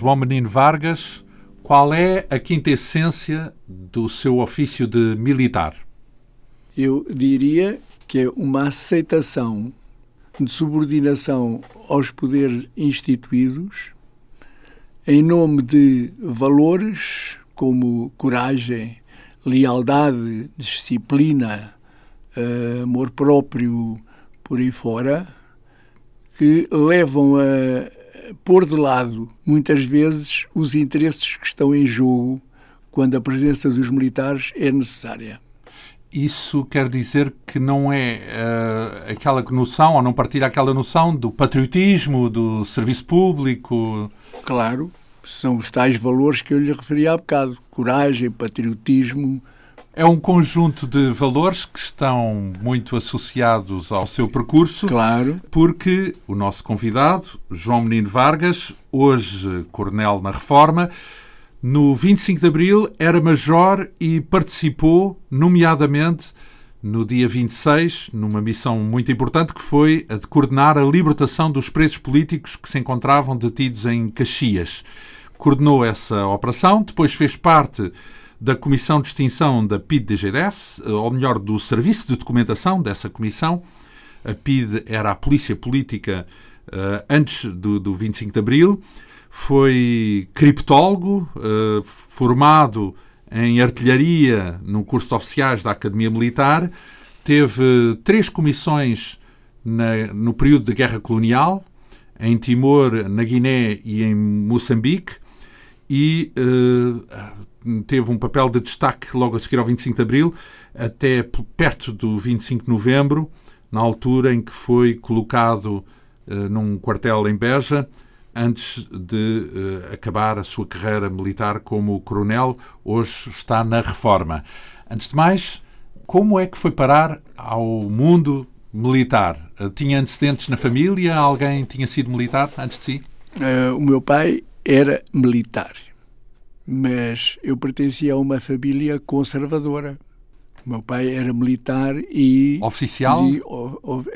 João Menino Vargas. Qual é a quinta essência do seu ofício de militar? Eu diria que é uma aceitação de subordinação aos poderes instituídos em nome de valores como coragem, lealdade, disciplina, eh, amor próprio, por aí fora, que levam a pôr de lado, muitas vezes, os interesses que estão em jogo quando a presença dos militares é necessária. Isso quer dizer que não é uh, aquela noção, ou não partilha aquela noção do patriotismo, do serviço público? Claro, são os tais valores que eu lhe referi há bocado: coragem, patriotismo. É um conjunto de valores que estão muito associados ao seu percurso. Claro. Porque o nosso convidado, João Menino Vargas, hoje coronel na Reforma, no 25 de Abril era major e participou, nomeadamente, no dia 26, numa missão muito importante que foi a de coordenar a libertação dos presos políticos que se encontravam detidos em Caxias. Coordenou essa operação, depois fez parte da Comissão de Extinção da PID-DGDS, ou melhor, do Serviço de Documentação dessa comissão. A PID era a Polícia Política uh, antes do, do 25 de Abril. Foi criptólogo, uh, formado em artilharia no curso de oficiais da Academia Militar, teve três comissões na, no período da Guerra Colonial, em Timor, na Guiné e em Moçambique, e uh, teve um papel de destaque logo a seguir ao 25 de Abril, até perto do 25 de Novembro, na altura em que foi colocado uh, num quartel em Beja, antes de uh, acabar a sua carreira militar como coronel, hoje está na reforma. Antes de mais, como é que foi parar ao mundo militar? Tinha antecedentes na família? Alguém tinha sido militar antes de si? O meu pai era militar, mas eu pertencia a uma família conservadora. O meu pai era militar e. Oficial? E,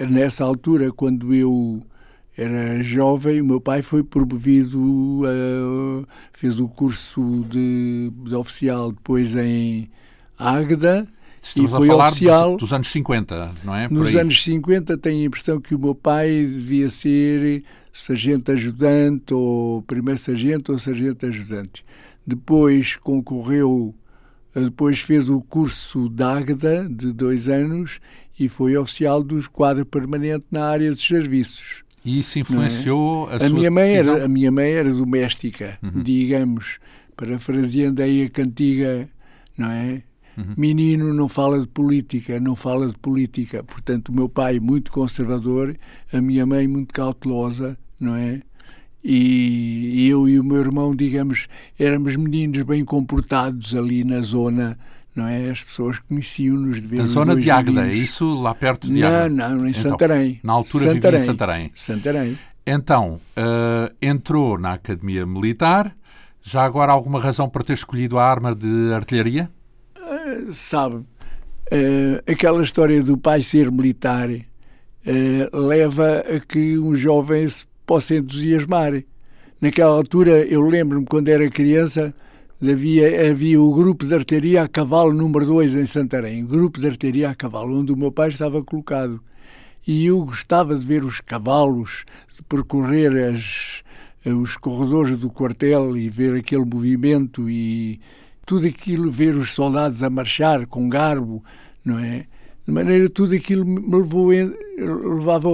nessa altura, quando eu era jovem, o meu pai foi promovido, uh, fez o curso de, de, oficial depois em Águeda Estamos e foi oficial dos, dos, anos 50, não é? nos anos 50 tenho a impressão que o meu pai devia ser sargento ajudante ou primeiro sargento ou sargento ajudante. Depois concorreu, depois fez o curso de Águeda de dois anos e foi oficial do quadro permanente na área dos serviços. E isso influenciou é? a, a, minha mãe era A minha mãe era doméstica, uhum. digamos, parafraseando aí a cantiga, não é? Uhum. Menino não fala de política, não fala de política. Portanto, o meu pai muito conservador, a minha mãe muito cautelosa, não é? E eu e o meu irmão, digamos, éramos meninos bem comportados ali na zona não é? As pessoas conheciam-nos de ver Na zona de Águeda, é isso lá perto de Águeda? Não, não, em então, Santarém. Na altura Santarém. vivia em Santarém. Santarém. Então, uh, entrou na Academia Militar. Já agora alguma razão para ter escolhido a arma de artilharia? Uh, sabe, uh, aquela história do pai ser militar leva a que um jovem se possa entusiasmar. Naquela altura, eu lembro-me quando era criança, havia, havia o grupo de artilharia a cavalo número 2 em Santarém, grupo de artilharia a cavalo, onde o meu pai estava colocado. E eu gostava de ver os cavalos, de percorrer as, os corredores do quartel e ver aquele movimento e tudo aquilo, ver os soldados a marchar com garbo, não é? De maneira tudo aquilo me levou, levava,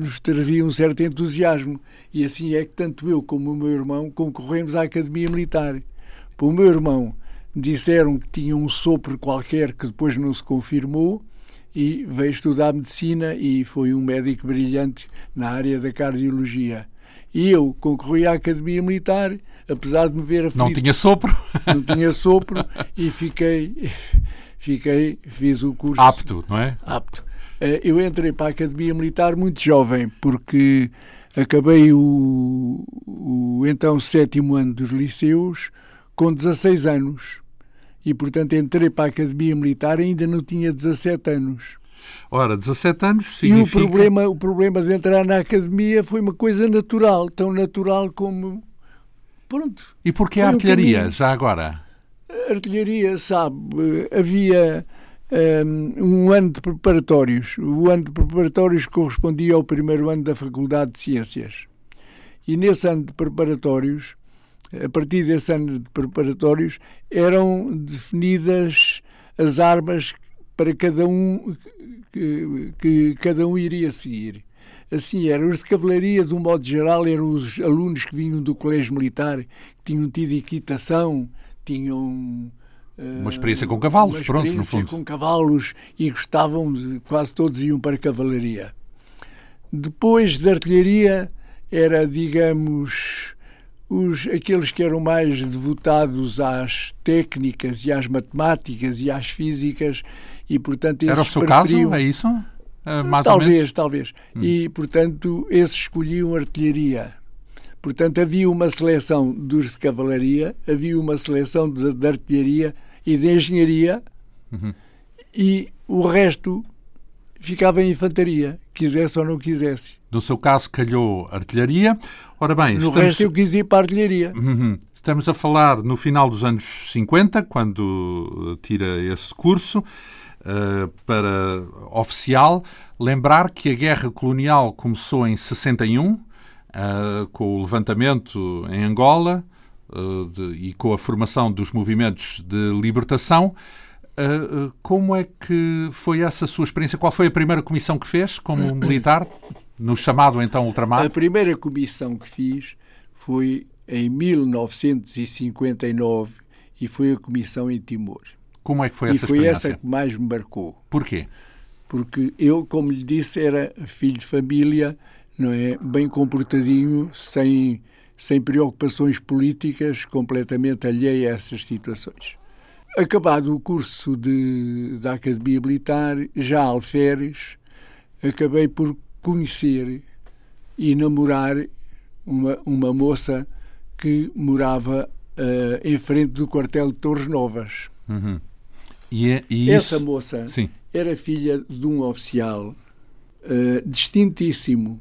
nos trazia um certo entusiasmo. E assim é que tanto eu como o meu irmão concorremos à Academia Militar. Para o meu irmão disseram que tinha um sopro qualquer que depois não se confirmou e veio estudar medicina e foi um médico brilhante na área da cardiologia. E eu concorri à Academia Militar, apesar de me ver aflito. Não tinha sopro? Não tinha sopro e fiquei fiquei, fiz o curso. Apto, não é? Apto. Eh, eu entrei para a Academia Militar muito jovem, porque acabei o, o então sétimo ano dos liceus com 16 anos. E, portanto, entrei para a Academia Militar ainda não tinha 17 anos. Ora, 17 anos significa... E o problema, o problema de entrar na academia foi uma coisa natural, tão natural como... Pronto. E porquê a artilharia, um já agora? A artilharia, sabe, havia um, um ano de preparatórios. O ano de preparatórios correspondia ao primeiro ano da Faculdade de Ciências. E nesse ano de preparatórios, a partir desse ano de preparatórios, eram definidas as armas para cada um que, que cada um iria seguir. Assim eram os de cavalaria, de um modo geral, eram os alunos que vinham do colégio militar, que tinham tido equitação, tinham uma experiência com cavalos, uma pronto, no fundo. com cavalos e gostavam, de, quase todos iam para a cavalaria. Depois da artilharia era, digamos, os, aqueles que eram mais devotados às técnicas e às matemáticas e às físicas e, portanto, esses Era o seu caso? É isso? Uh, mais talvez, talvez. Hum. E, portanto, esses escolhiam artilharia. Portanto, havia uma seleção dos de cavalaria, havia uma seleção de, de artilharia e de engenharia uhum. e o resto ficava em infantaria, quisesse ou não quisesse. No seu caso, calhou artilharia. Ora bem, no estamos... resto eu quis ir para a artilharia. Uhum. Estamos a falar no final dos anos 50, quando tira esse curso uh, para oficial. Lembrar que a guerra colonial começou em 61, uh, eh, com o levantamento em Angola de, e com a formação dos movimentos de libertação. como é que foi essa sua experiência? Qual foi a primeira comissão que fez como militar? no chamado então ultramar? A primeira comissão que fiz foi em 1959 e foi a comissão em Timor. Como é que foi essa E foi essa que mais me marcou. Porquê? Porque eu, como lhe disse, era filho de família, não é, bem comportadinho, sem sem preocupações políticas, completamente alheio a essas situações. Acabado o curso de, da Academia Militar, já alferes, acabei por conhecer e namorar uma, uma moça que morava uh, em frente do quartel de Torres Novas. Uhum. E, é, e Essa moça Sim. era filha de um oficial uh, distintíssimo,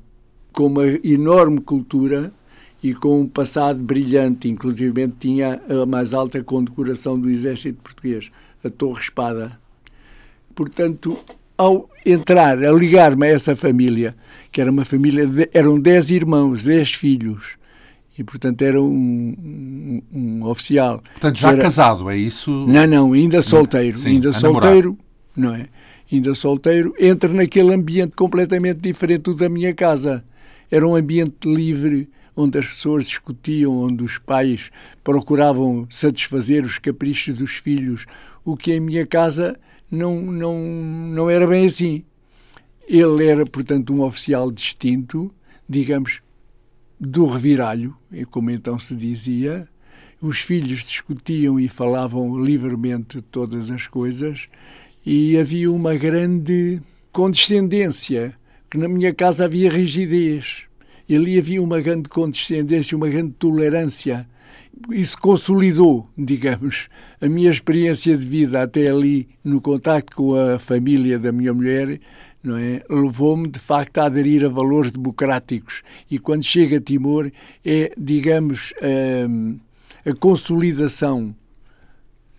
com uma enorme cultura e com um passado brilhante, inclusive tinha a mais alta condecoração do Exército Português, a Torre Espada. Portanto, ao entrar, a ligar-me a essa família, que era uma família, de, eram dez irmãos, dez filhos, e portanto era um, um, um oficial. Portanto, já era... casado, é isso? Não, não, ainda solteiro, Sim, ainda solteiro, não é? Ainda solteiro, entra naquele ambiente completamente diferente do da minha casa. Era um ambiente livre, onde as pessoas discutiam, onde os pais procuravam satisfazer os caprichos dos filhos, o que em minha casa não, não, não era bem assim. Ele era, portanto, um oficial distinto, digamos, do reviralho, como então se dizia. Os filhos discutiam e falavam livremente todas as coisas e havia uma grande condescendência, que na minha casa havia rigidez. Ali havia uma grande condescendência, uma grande tolerância isso consolidou, digamos, a minha experiência de vida até ali no contacto com a família da minha mulher, não é? Levou-me de facto a aderir a valores democráticos e quando chega a Timor é, digamos, a, a consolidação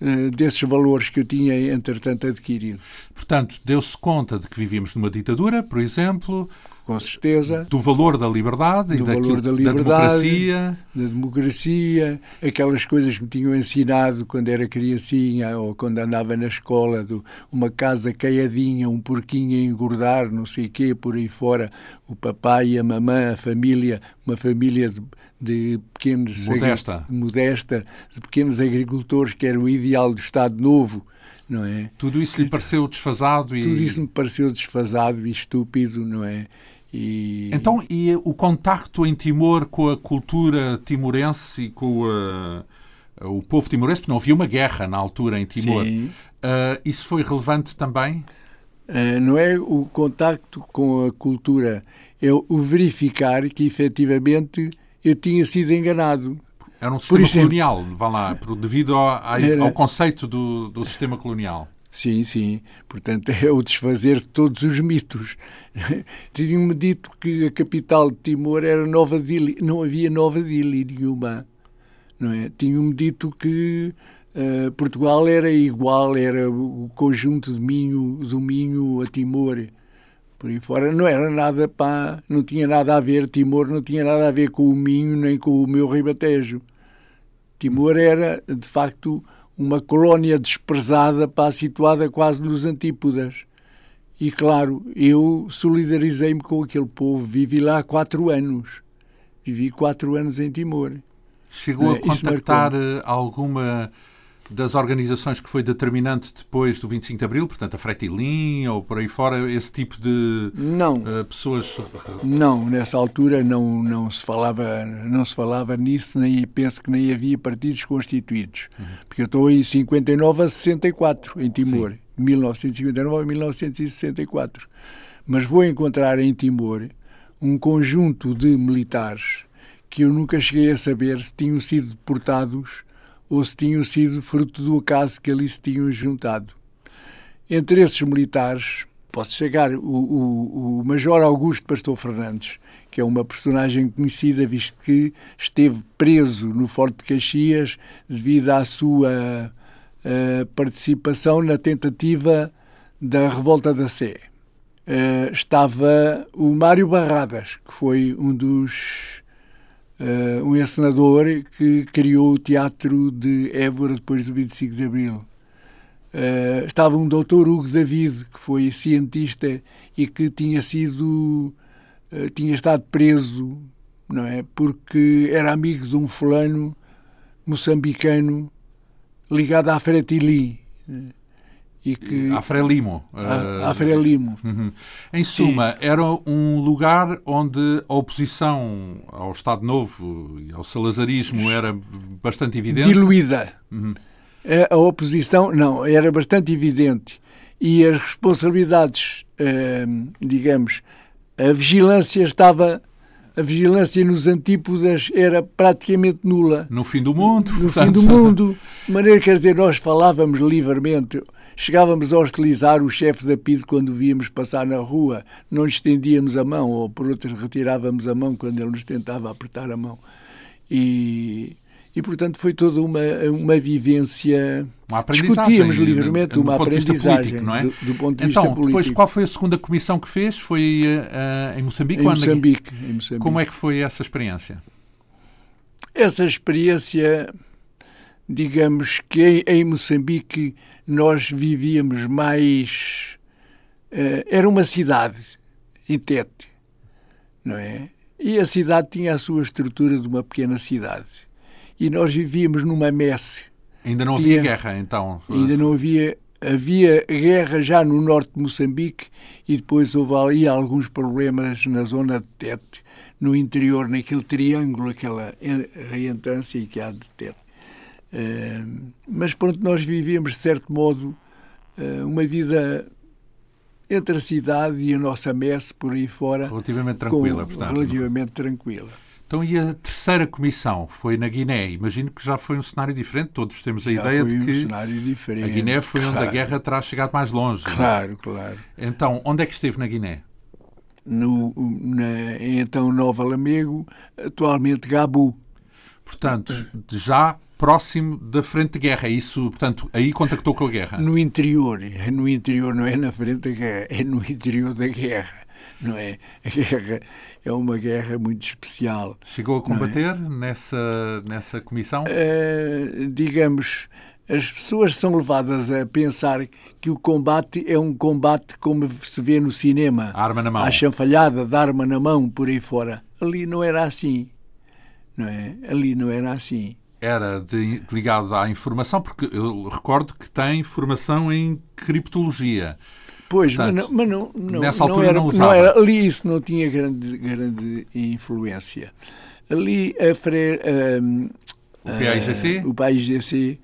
eh, desses valores que eu tinha entretanto adquirido. Portanto, deu-se conta de que vivíamos numa ditadura, por exemplo, com certeza. Do valor da liberdade do e valor da, liberdade, da democracia. Da democracia, aquelas coisas que me tinham ensinado quando era criancinha ou quando andava na escola, do, uma casa caiadinha, um porquinho a engordar, não sei o quê, por aí fora, o papai, a mamã, a família, uma família de, de pequenos... Modesta. Modesta, de pequenos agricultores, que era o ideal do Estado Novo, não é? Tudo isso lhe pareceu desfasado e... Tudo isso me pareceu desfasado e estúpido, não é? E... Então, e o contacto em Timor com a cultura timorense e com a, o povo timorense, porque não havia uma guerra na altura em Timor, uh, isso foi relevante também? Uh, não é o contacto com a cultura, é o verificar que efetivamente eu tinha sido enganado. Era um sistema exemplo, colonial, vá lá, devido ao, ao, era, conceito do, do sistema colonial. Sim, sim. Portanto, é o desfazer de todos os mitos. Tinham-me dito que a capital de Timor era Nova Dili. Não havia Nova Dili nenhuma. Não é? Tinham-me dito que uh, Portugal era igual, era o conjunto de Minho, do Minho a Timor. Por aí fora não era nada pá, não tinha nada a ver, Timor não tinha nada a ver com o Minho nem com o meu Ribatejo. Timor era, de facto, uma colónia desprezada, pá, situada quase nos antípodas. E claro, eu solidarizei-me com aquele povo, vivi lá quatro anos. Vivi quatro anos em Timor. Chegou a é, contactar eh, alguma das organizações que foi determinante depois do 25 de Abril, portanto a Fretilin ou por aí fora, esse tipo de não. Uh, pessoas? Não, nessa altura não, não, se falava, não se falava nisso, nem penso que nem havia partidos constituídos. Uhum. Porque eu estou em 59 a 64, em Timor, Sim. 1959 a 1964. Mas vou encontrar em Timor um conjunto de militares que eu nunca cheguei a saber se tinham sido deportados ou se tinham sido fruto do acaso que ali se tinham juntado. Entre esses militares, posso chegar o, o, o Major Augusto Pastor Fernandes, que é uma personagem conhecida, visto que esteve preso no Forte de Caxias devido à sua uh, participação na tentativa da Revolta da Sé. Uh, estava o Mário Barradas, que foi um dos uh, um encenador que criou o teatro de Évora depois do 25 de Abril. Uh, estava um doutor Hugo David, que foi cientista e que tinha sido uh, tinha estado preso, não é? Porque era amigo de um fulano moçambicano ligado à Fretili e que a Frelimo. A Frelimo. Uhum. Em suma, era um lugar onde a oposição ao Estado Novo e ao salazarismo era bastante evidente. Diluída. Uhum. A oposição, não, era bastante evidente. E as responsabilidades, eh, digamos, a vigilância estava a vigilância nos antípodas era praticamente nula. No fim do mundo. No portanto... fim do mundo. De maneira, quer dizer, nós falávamos livremente. Chegávamos a hostilizar o chefe da PID quando o víamos passar na rua. Não estendíamos a mão, ou por outras retirávamos a mão quando ele nos tentava apertar a mão. E, e portanto, foi toda uma, uma vivência. Uma Discutíamos livremente uma aprendizagem político, é? do, do, ponto de então, vista político. Depois, qual foi a segunda comissão que fez? Foi uh, em, Moçambique, em Moçambique? Em Moçambique. Como é que foi essa experiência? Essa experiência digamos que em Moçambique nós vivíamos mais. Uh, era uma cidade em Tete, não é? E a cidade tinha a sua estrutura de uma pequena cidade. E nós vivíamos numa messe. Ainda não havia tinha, guerra, então? Ainda não havia. Havia guerra já no norte de Moçambique e depois houve ali alguns problemas na zona de Tete, no interior, naquele triângulo, aquela reentrância que há de Tete. Eh, mas pronto, nós vivíamos de certo modo uh, uma vida entre a cidade e a nossa messe por aí fora. Relativamente tranquila, com, portanto. Relativamente tranquila. Então, e a terceira comissão foi na Guiné? Imagino que já foi um cenário diferente, todos temos a já ideia de que um a Guiné foi claro. onde a guerra terá chegado mais longe. É? Claro, claro. Então, onde é que esteve na Guiné? No, na, então Nova Lamego, atualmente Gabu. Portanto, já próximo da frente de guerra. É isso, portanto, aí contactou com a guerra. No interior, no interior não é na frente da guerra, é no interior da guerra. Não é? A guerra é uma guerra muito especial. Chegou a combater é? nessa, nessa comissão? Uh, digamos, as pessoas são levadas a pensar que o combate é um combate como se vê no cinema. A arma na mão. A chanfalhada, da arma na mão, por aí fora. Ali não era assim. Não é? Ali não era assim era de, ligado à informação, porque eu recordo que tem formação em criptologia. Pois, Portanto, mas, não, mas não, não, nessa altura não, era, não, usava. não era. Ali isso não tinha grande, grande influência. Ali a Fre, um, o PAIGC? o PAIGC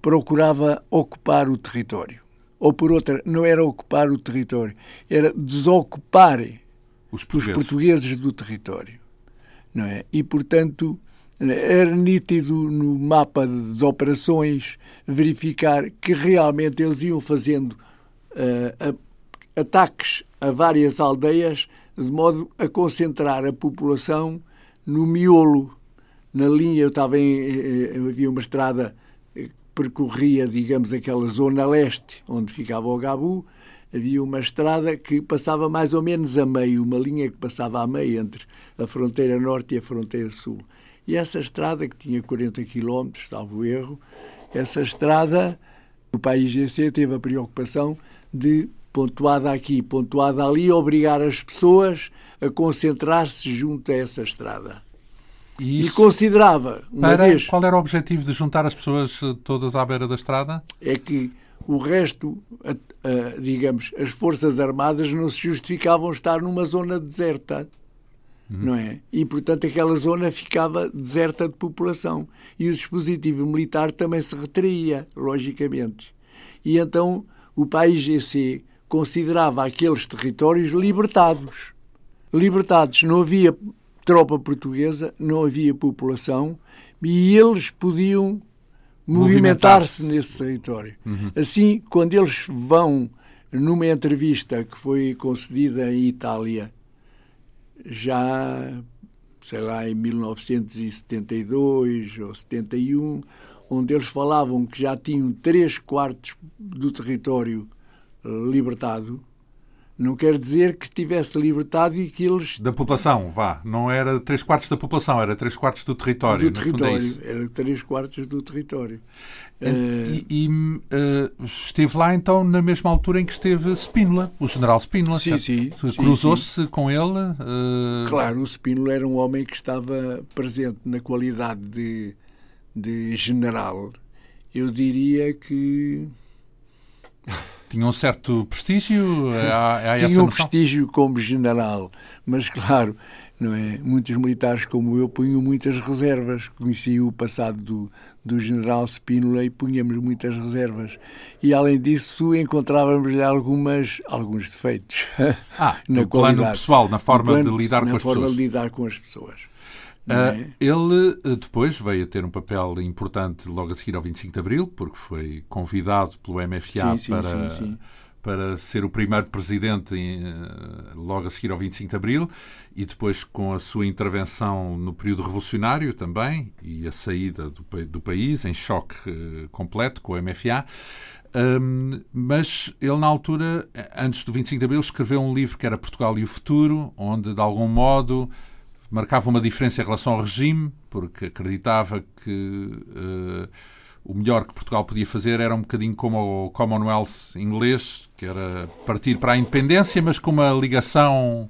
procurava ocupar o território. Ou por outra, não era ocupar o território, era desocupar os portugueses, os portugueses do território. Não é? E, portanto, Era nítido no mapa de operações verificar que realmente eles iam fazendo uh, ataques a várias aldeias de modo a concentrar a população no miolo. Na linha, eu estava em, eh, havia uma estrada que percorria, digamos, aquela zona leste, onde ficava o Gabu, havia uma estrada que passava mais ou menos a meio, uma linha que passava a meio entre a fronteira norte e a fronteira sul. E essa estrada, que tinha 40 km, salvo erro, essa estrada, o país GC teve a preocupação de pontuada aqui, pontuada ali, obrigar as pessoas a concentrar-se junto a essa estrada. E, e considerava, para, vez, Qual era o objetivo de juntar as pessoas eh, todas à beira da estrada? É que o resto, a, a, digamos, as Forças Armadas não se justificavam estar numa zona deserta. Uhum. Não é? E, portanto, aquela zona ficava deserta de população. E o dispositivo militar também se retraía, logicamente. E então o país GC considerava aqueles territórios libertados. Libertados, não havia tropa portuguesa, não havia população e eles podiam movimentar-se nesse território. Uhum. Assim, quando eles vão numa entrevista que foi concedida em Itália, já, sei lá, em 1972 ou 71, onde eles falavam que já tinham três quartos do território libertado, não quer dizer que tivesse libertado e que eles. Da população, vá. Não era três quartos da população, era três quartos do território. Do é território, é era três quartos do território. E, uh... e uh, esteve lá então na mesma altura em que esteve Spínola, o general Spínola. Sim, sim. Cruzou-se com ele? Uh... Claro, o Spínola era um homem que estava presente na qualidade de, de general. Eu diria que tinha um certo prestígio? Há, há Tinha um prestígio como general, mas claro, não é? Muitos militares como eu punham muitas reservas. Conheci o passado do, do general Spínola e punhamos muitas reservas. E além disso, encontrávamos-lhe algumas alguns defeitos. Ah, na no qualidade. plano pessoal, na forma plano, de lidar com as forma pessoas. de lidar com as pessoas. Uh, ele uh, depois veio a ter um papel importante logo a seguir ao 25 de Abril, porque foi convidado pelo MFA sim, para, sim, sim, para ser o primeiro presidente em, uh, logo a seguir ao 25 de Abril, e depois com a sua intervenção no período revolucionário também, e a saída do, do país em choque completo com o MFA. Um, mas ele, na altura, antes do 25 de Abril, escreveu um livro que era Portugal e o Futuro, onde, de algum modo, marcava uma diferença em relação ao regime, porque acreditava que uh, o melhor que Portugal podia fazer era um bocadinho como o Commonwealth inglês, que era partir para a independência, mas com uma ligação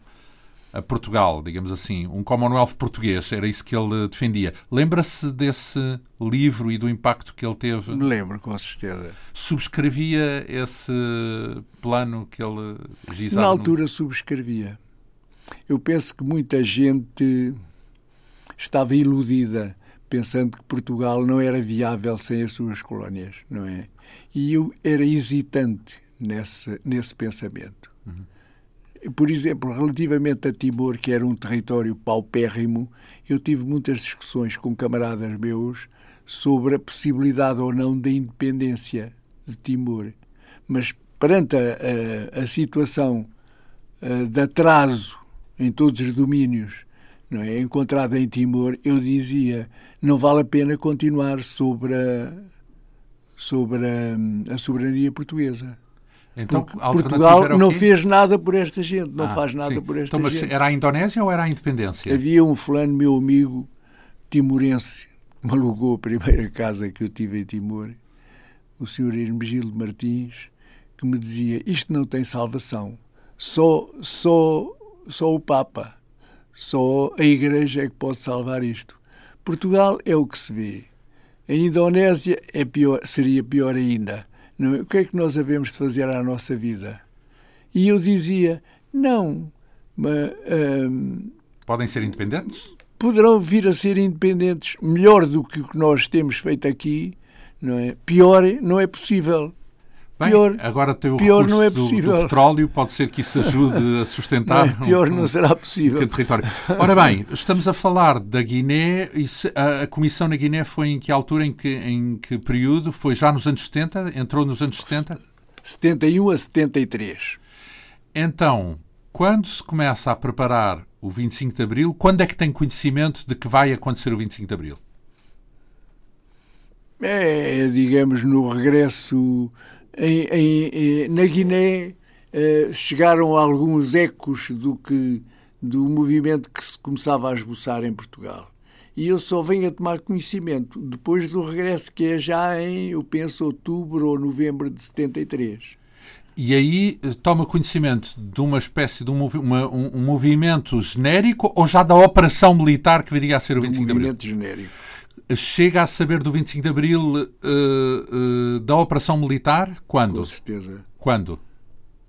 a Portugal, digamos assim, um Commonwealth português, era isso que ele defendia. Lembra-se desse livro e do impacto que ele teve? Me lembro, com certeza. Subscrevia esse plano que ele gizava? Na altura no... subscrevia. Eu penso que muita gente estava iludida, pensando que Portugal não era viável sem as suas colónias, não é? E eu era hesitante nesse, nesse pensamento. Uhum. Por exemplo, relativamente a Timor, que era um território paupérrimo, eu tive muitas discussões com camaradas meus sobre a possibilidade ou não da independência de Timor. Mas perante a, a, a situação a, de atraso em todos os domínios não é? encontrada em Timor, eu dizia não vale a pena continuar sobre a, sobre a, a soberania portuguesa. Então, Portugal não fez nada por esta gente, não ah, faz nada sim. por esta então, mas gente. Era a Indonésia ou era a independência? Havia um fulano, meu amigo, timorense, que me alugou a primeira casa que eu tive em Timor, o senhor Hermegildo Martins, que me dizia: Isto não tem salvação. Só, só só o Papa, só a Igreja é que pode salvar isto. Portugal é o que se vê. A Indonésia é pior, seria pior ainda. Não, é? o que é que nós havemos de fazer à nossa vida? E eu dizia, não. Mas, hum, Podem ser independentes? Poderão vir a ser independentes melhor do que o que nós temos feito aqui, não é? Pior não é possível. Bem, pior, agora tem o pior não é do- possível. Do, petróleo, pode ser que isso ajude a sustentar Não é? pior um- não um- será um possível. pequeno território. Ora bem, estamos a falar da Guiné e se- a, a comissão na Guiné foi em que altura, em que, em que período? Foi já nos anos 70? Entrou nos anos 70? 71 a 73. Então, quando se começa a preparar o 25 de Abril, quando é que tem conhecimento de que vai acontecer o 25 de Abril? É, digamos, no regresso em- em- na Guiné eh, chegaram alguns ecos do que do movimento que se começava a esboçar em Portugal. E eu só venho a tomar conhecimento depois do regresso que é já em, eu penso, outubro ou novembro de 73. E aí eh, toma conhecimento de uma espécie de um, uma- um- um movimento genérico ou já da operação militar que viria a ser o Um 25 de Abril? movimento genérico. Chega a saber do 25 de Abril eh, eh, da operação militar? Quando? Com certeza. Quando?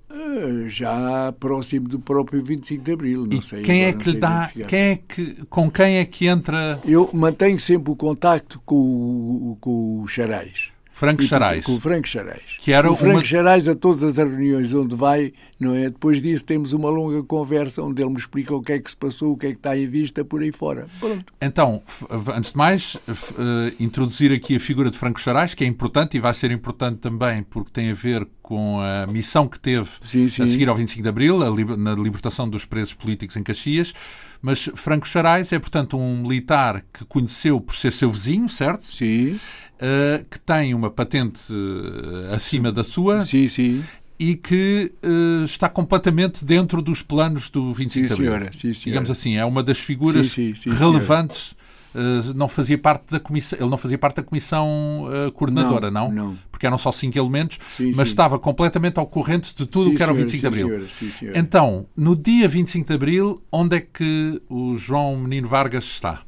Eh, Já próximo do próprio 25 de Abril. Não E sei, quem é que lhe dá. Quem é que, com quem é que entra Eu mantenho sempre o contacto com, o- com o Charais. Franco Charais? Com o Franco Charais. Que era o Franco uma- Charais, a todas as reuniões onde vai, não é? Depois disso temos uma longa conversa onde ele me explica o que é que se passou, o que é que está em vista, por aí fora. Pronto. Então, antes de mais, eh, introduzir aqui a figura de Franco Charais, que é importante e vai ser importante também porque tem a ver com a missão que teve Sim, sim. a seguir ao 25 de Abril, na libertação dos presos políticos em Caxias. Mas Franco Charais é, portanto, um militar que conheceu por ser seu vizinho, certo? Sim, Eh, que tem uma patente eh, acima da sua sim, sim. e que eh, está completamente dentro dos planos do 25 Sim, de Abril. senhora. Sim, senhora. Digamos assim, é uma das figuras sim, sim, relevantes. Eh, não fazia parte da comissão, ele não fazia parte da comissão eh, coordenadora, não, Não, não. Porque eram só cinco elementos, Sim, mas sim. estava completamente ao corrente de tudo o que era o senhora, 25 de sim, Abril. senhora, sim, senhora. Então, no dia 25 de Abril, onde é que o João Menino Vargas está?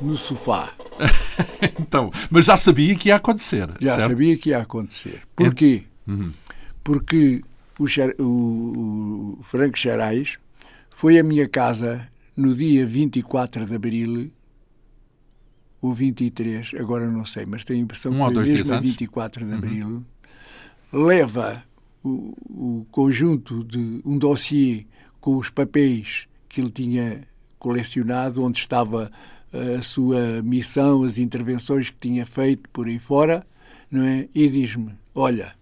No sofá. então, mas já sabia que ia acontecer. Já certo? sabia que ia acontecer. Porquê? Porque o, o- o Franco Charais foi à minha casa no dia 24 de Abril ou 23, agora não sei, mas tenho a impressão Um que foi mesmo a antes. Uhum. 24 de Abril, leva o, o conjunto de um dossiê com os papéis que ele tinha colecionado, onde estava eh, a sua missão, as intervenções que tinha feito por aí fora, não é? E diz-me: Olha,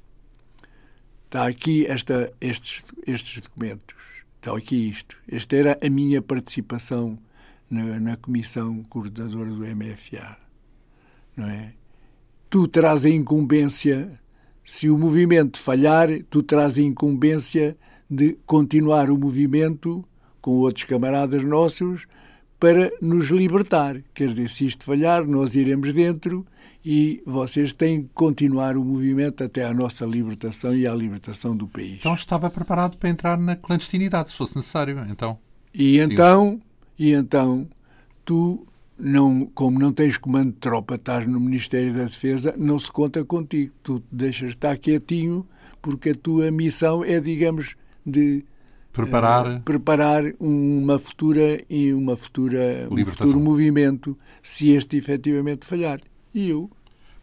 está aqui esta, estes, estes documentos, está aqui isto. Esta era a minha participação na, na comissão coordenadora do MFA, não é? Tu terás a incumbência, se o movimento falhar, tu terás a incumbência de continuar o movimento com outros camaradas nossos para nos libertar. Quer dizer, se isto falhar, nós iremos dentro e vocês têm que continuar o movimento até à nossa libertação e à libertação do país. Então estava preparado para entrar na clandestinidade, se fosse necessário. Então, E então, e então, tu, não, como não tens comando de tropa, estás no Ministério da Defesa, não se conta contigo. Tu deixas estar quietinho, porque a tua missão é, digamos, de preparar. eh, preparar uma futura e uma futura um futuro movimento se este efetivamente falhar. E eu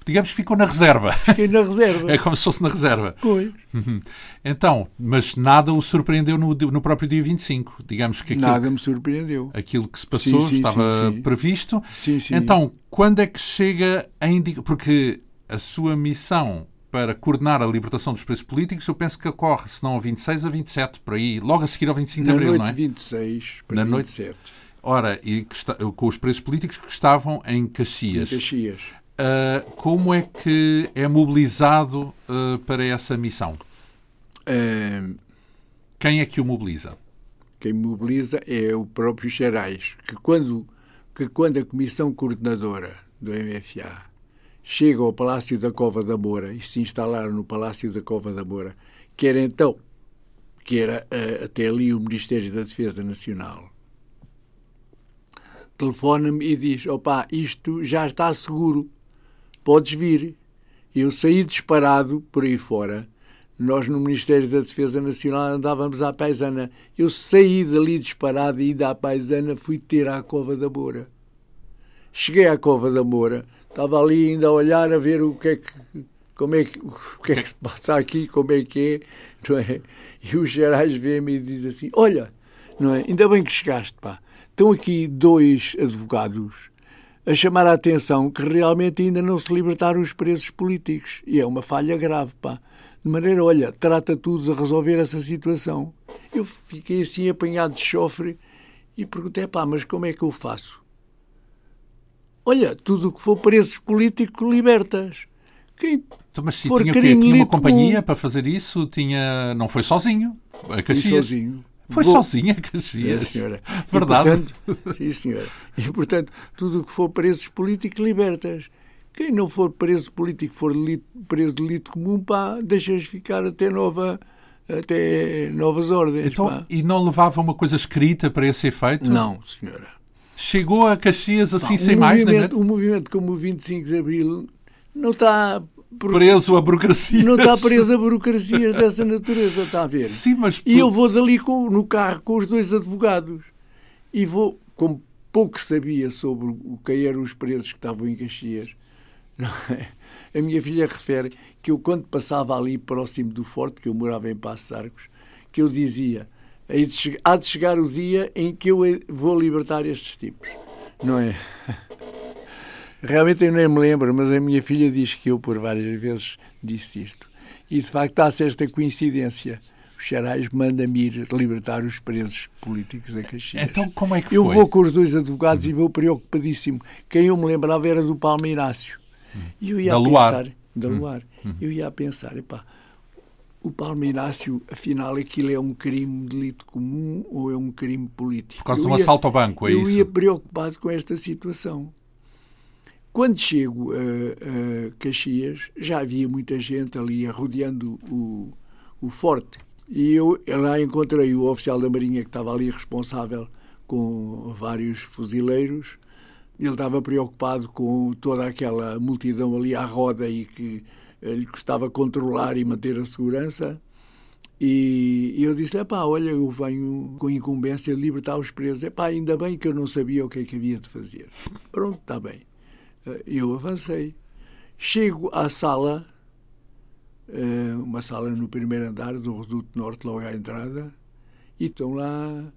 digamos, ficou na reserva. fiquei na reserva. É como se fosse na reserva. Pois, Uhum. Então, mas nada o surpreendeu no, no próprio dia 25. Digamos que aquilo, nada me surpreendeu. aquilo que se passou Sim, sim, estava sim, previsto. Sim, sim. Então, quando é que chega a indicar. Porque a sua missão para coordenar a libertação dos presos políticos, eu penso que ocorre, se não a 26, a 27, por aí, logo a seguir ao 25 de na Abril, noite não é? de 26 para Na noite- 27, Ora, e está- com os presos políticos que estavam em em Caxias. Ah, como é que é mobilizado ah, para essa missão? Ah, Quem é que o mobiliza? quem mobiliza é o próprio Xerais, que quando, que quando a Comissão Coordenadora do MFA chega ao Palácio da Cova da Moura e se instalar no Palácio da Cova da Moura, que era então, que era eh, até ali o Ministério da Defesa Nacional, telefona-me e diz, opá, isto já está seguro, podes vir. Eu saí disparado por aí fora, nós no Ministério da Defesa Nacional andávamos à paisana. Eu saí dali disparado e da paisana fui ter à Cova da Moura. Cheguei à Cova da Moura, estava ali ainda a olhar a ver o que é que como é que, o que é que se passa aqui, como é que é, não é? E o Gerais vê-me e diz assim, olha, não é? Ainda bem que chegaste, pá. Estão aqui dois advogados a chamar a atenção que realmente ainda não se libertaram os presos políticos. E é uma falha grave, pá. De maneira, olha, trata tudo de resolver essa situação. Eu fiquei assim apanhado de chofre e perguntei, pá, mas como é que eu faço? Olha, tudo o que for presos políticos libertas. Quem então, mas se for tinha, crime tinha uma companhia para fazer isso? Tinha... Não foi sozinho? A Caxias? sozinho. Foi Vou... sozinho a Caxias. Sim, senhora. Verdade. E, portanto, sim, senhora. E, portanto, tudo o que for presos políticos libertas. Quem não for preso político, for delito, preso de delito comum, pá, deixas ficar até nova até novas ordens. Então, e não levava uma coisa escrita para esse efeito? Não, senhora. Chegou a Caxias assim, sem mais, não é? Um movimento como o 25 de Abril não está preso a burocracias. Não está preso a burocracias dessa natureza, está a ver? Sim, mas... E eu vou dali com, no carro com os dois advogados. E vou, como pouco sabia sobre o que eram os presos que estavam em Caxias, é? a minha filha refere que eu, quando passava ali próximo do forte, que eu morava em Passos Arcos, que eu dizia há de chegar o dia em que eu vou libertar estes tipos. Não é? Realmente eu nem me lembro, mas a minha filha diz que eu por várias vezes disse isto. E de facto está-se esta coincidência. O Xarais manda-me ir libertar os presos políticos a Caxias. Então como é que eu foi? Eu vou com os dois advogados uhum. e vou preocupadíssimo. Quem eu me lembrava era do Palma Inácio. E eu ia da a Luar. pensar... Da Luar. Uhum. Eu ia a pensar, epá, o Palma Inácio, afinal, aquilo é um crime de delito comum ou é um crime político? Por causa eu de um ia, assalto ao banco, é eu isso? Eu ia preocupado com esta situação. Quando chego a, a, Caxias, já havia muita gente ali rodeando o, o forte. E eu lá encontrei o oficial da Marinha que estava ali responsável com vários fuzileiros. Ele estava preocupado com toda aquela multidão ali à roda e que lhe custava controlar e manter a segurança. E eu disse: pá, olha, eu venho com incumbência de libertar os presos. Epá, ainda bem que eu não sabia o que é que havia de fazer. Pronto, está bem. Eh, eu avancei. Chego à sala, eh, uma sala no primeiro andar do Reduto Norte, logo à entrada, e estão lá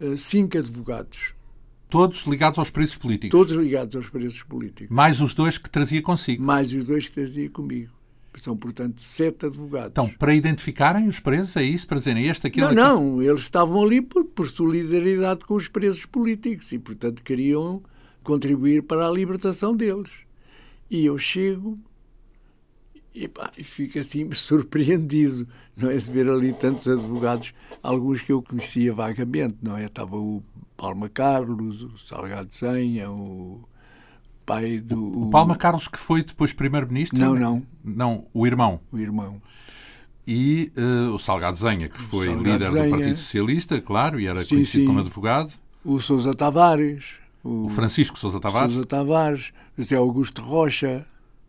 eh, cinco advogados. Todos ligados aos presos políticos? Todos ligados aos presos políticos. Mais os dois que trazia consigo? Mais os dois que trazia comigo. São, portanto, sete advogados. Então, para identificarem os presos, é isso? Para dizerem este, aquilo, Não, não. Eles estavam ali por, por solidariedade com os presos políticos e, portanto, queriam contribuir para a libertação deles. E eu chego e, pá, fico assim surpreendido, não é? De ver ali tantos advogados, alguns que eu conhecia vagamente, não é? Estava o Palma Carlos, o Salgado Zenha, o pai do. O Palma Carlos, que foi depois primeiro-ministro? Não, não. Não, o irmão. O irmão. E uh, o Salgado Zenha, que foi líder Zenha. do Partido Socialista, claro, e era sim, conhecido sim. como advogado. O Sousa Tavares. O, o Francisco Sousa Tavares. Sousa Tavares, José Augusto Rocha,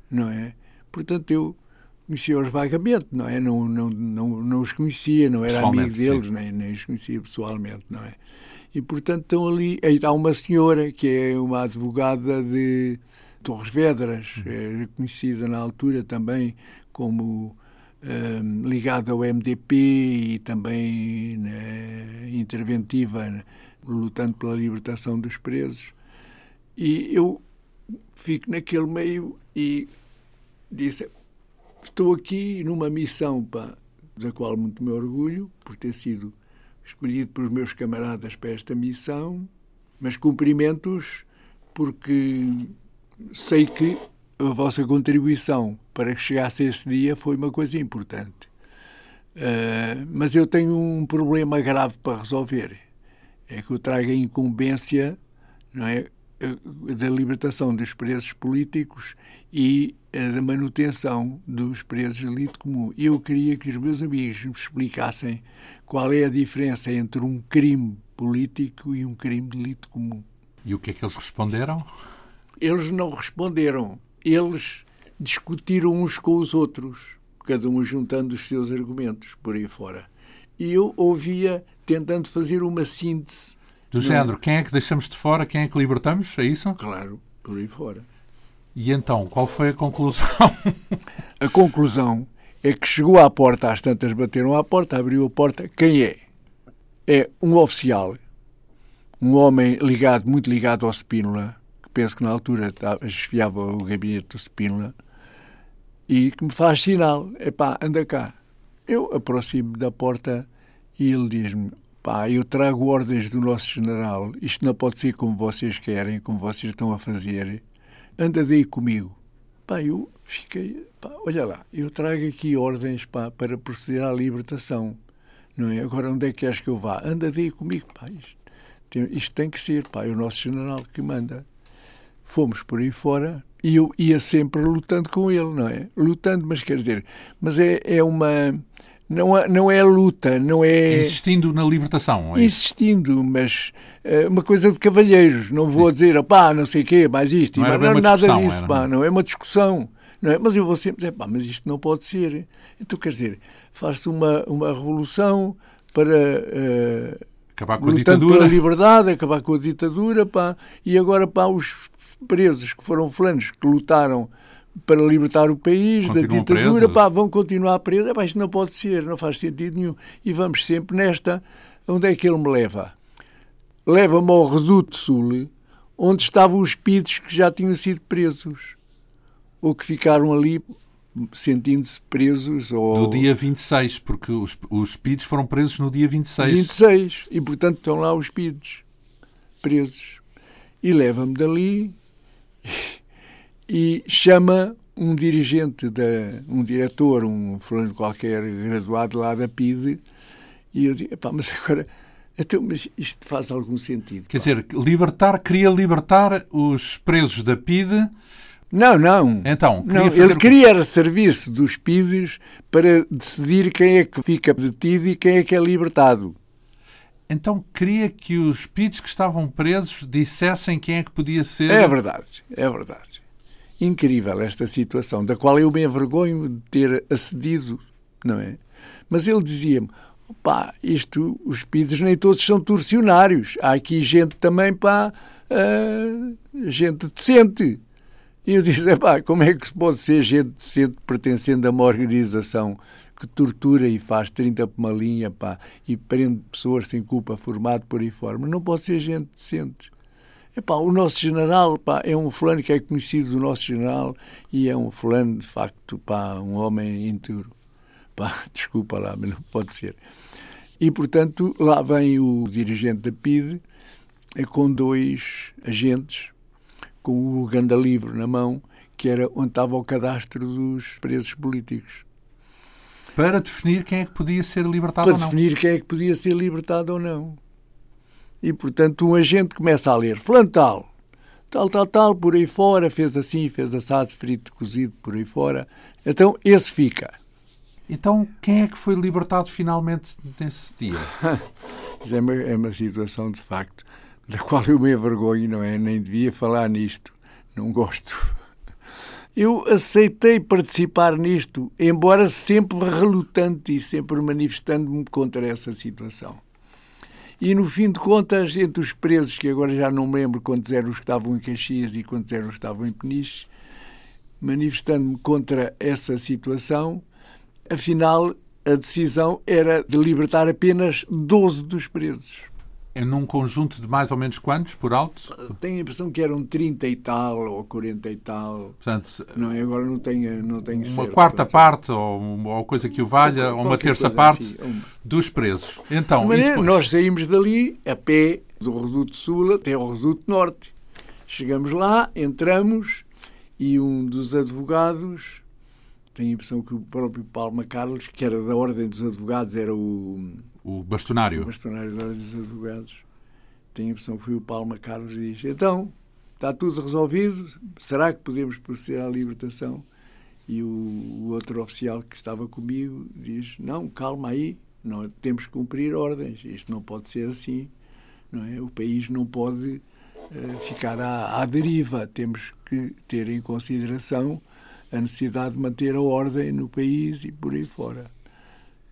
não é? Portanto, eu conhecia-os vagamente, não é? Não, não, não, não os conhecia, não era amigo deles, nem, nem os conhecia pessoalmente, não é? E, portanto, estão ali. Aí está uma senhora que é uma advogada de Torres Vedras, uhum. é conhecida na altura também como um, ligada ao MDP e também né, interventiva, lutando pela libertação dos presos. E eu fico naquele meio e disse: Estou aqui numa missão pá, da qual muito me orgulho, por ter sido escolhido pelos meus camaradas para esta missão, mas cumprimentos porque sei que a vossa contribuição para que chegasse esse dia foi uma coisa importante. Uh, mas eu tenho um problema grave para resolver. É que eu trago a incumbência não é, da libertação dos presos políticos e da manutenção dos presos de elite comum. Eu queria que os meus amigos me explicassem qual é a diferença entre um crime político e um crime de elite comum. E o que é que eles responderam? Eles não responderam. Eles discutiram uns com os outros, cada um juntando os seus argumentos por aí fora. E eu ouvia tentando fazer uma síntese. Do género, quem é que deixamos de fora, quem é que libertamos? É isso? Claro, por aí fora. E então, qual foi a conclusão? A conclusão é que chegou à porta, às tantas bateram à porta, abriu a porta. Quem é? É um oficial, um homem ligado, muito ligado ao Spínola, que penso que na altura esfiava o gabinete do Spínola, e que me faz sinal: é pá, anda cá. Eu aproximo da porta e ele diz-me: pá, eu trago ordens do nosso general, isto não pode ser como vocês querem, como vocês estão a fazer, anda daí comigo. Pá, eu fiquei, pá, olha lá, eu trago aqui ordens pá, para proceder à libertação, não é? Agora onde é que queres que eu vá? Anda daí comigo, pá, isto, isto tem que ser, pá, é o nosso general que manda. Fomos por aí fora e eu ia sempre lutando com ele, não é? Lutando, mas quer dizer, mas é, é uma não é, não é luta, não é. Insistindo na libertação. É Insistindo, mas é uma coisa de cavalheiros. Não vou Sim. dizer, pá, não sei o quê, mais isto, não, mas não é nada disso, pá, não é uma discussão. Não é? Mas eu vou sempre dizer, pá, mas isto não pode ser. Então, quer dizer, faz-se uma, uma revolução para. Uh, acabar com a ditadura. pela liberdade, acabar com a ditadura, pá, e agora, pá, os presos que foram fulanos que lutaram para libertar o país Continuam da ditadura, pá, vão continuar presos. Pá, isto não pode ser, não faz sentido nenhum. E vamos sempre nesta. Onde é que ele me leva? Leva-me ao Reduto Sul, onde estavam os pidos que já tinham sido presos. Ou que ficaram ali sentindo-se presos. Ou... No dia 26, porque os, os pidos foram presos no dia 26. 26. E, portanto, estão lá os pidos presos. E leva-me dali e chama um dirigente, da, um diretor, um fulano qualquer graduado lá da PIDE, e eu digo, mas agora, então, mas isto faz algum sentido. Quer pá. dizer, libertar, queria libertar os presos da PIDE. Não, não. Então, não, ele queria serviço dos PIDES para decidir quem é que fica detido e quem é que é libertado. Então queria que os PIDES que estavam presos dissessem quem é que podia ser. É verdade, é verdade incrível esta situação, da qual eu me envergonho de ter acedido, não é? Mas ele dizia-me, pá, isto, os PIDs nem todos são torcionários, há aqui gente também, pá, uh, gente decente. E eu disse, pá, como é que se pode ser gente decente pertencendo a uma organização que tortura e faz 30 por uma linha, pá, e prende pessoas sem culpa, formado por aí fora? Não pode ser gente decente. Epá, o nosso general pá, é um fulano que é conhecido do nosso general e é um fulano, de facto, pá, um homem íntegro. Pá, desculpa lá, mas não pode ser. E, portanto, lá vem o dirigente da PIDE é com dois agentes, com o ganda livro na mão, que era onde estava o cadastro dos presos políticos. Para definir quem é que podia ser libertado Para ou não. Para definir quem é que podia ser libertado ou não. E, portanto, um agente começa a ler Flantal, tal, tal, tal, por aí fora, fez assim, fez assado, frito, cozido, por aí fora. Então, esse fica. Então, quem é que foi libertado finalmente nesse dia? É uma, é uma situação, de facto, da qual eu me envergonho, não é? Nem devia falar nisto. Não gosto. Eu aceitei participar nisto, embora sempre relutante e sempre manifestando-me contra essa situação. E no fim de contas, entre os presos, que agora já não me lembro quantos eram os que estavam em Caxias e quantos eram os que estavam em Peniche, manifestando-me contra essa situação, afinal a decisão era de libertar apenas 12 dos presos é num conjunto de mais ou menos quantos, por alto? Tenho a impressão que eram 30 e tal, ou 40 e tal. Portanto, não, agora não tenho, não tenho Uma certo, quarta parte, ou, ou coisa que o valha, ou uma terça parte assim, dos presos. Então, maneira, nós saímos dali a pé do Reduto Sul até ao Reduto Norte. Chegamos lá, entramos e um dos advogados, tenho a impressão que o próprio Palma Carlos, que era da Ordem dos Advogados, era o o bastonário. O bastonário da dos Advogados. Tenho a impressão foi o Palma Carlos e diz: então, está tudo resolvido, será que podemos proceder à libertação? E o, o, outro oficial que estava comigo diz: não, calma aí, não, temos que cumprir ordens, isto não pode ser assim. Não é? O país não pode uh, ficar à, à deriva, temos que ter em consideração a necessidade de manter a ordem no país e por aí fora.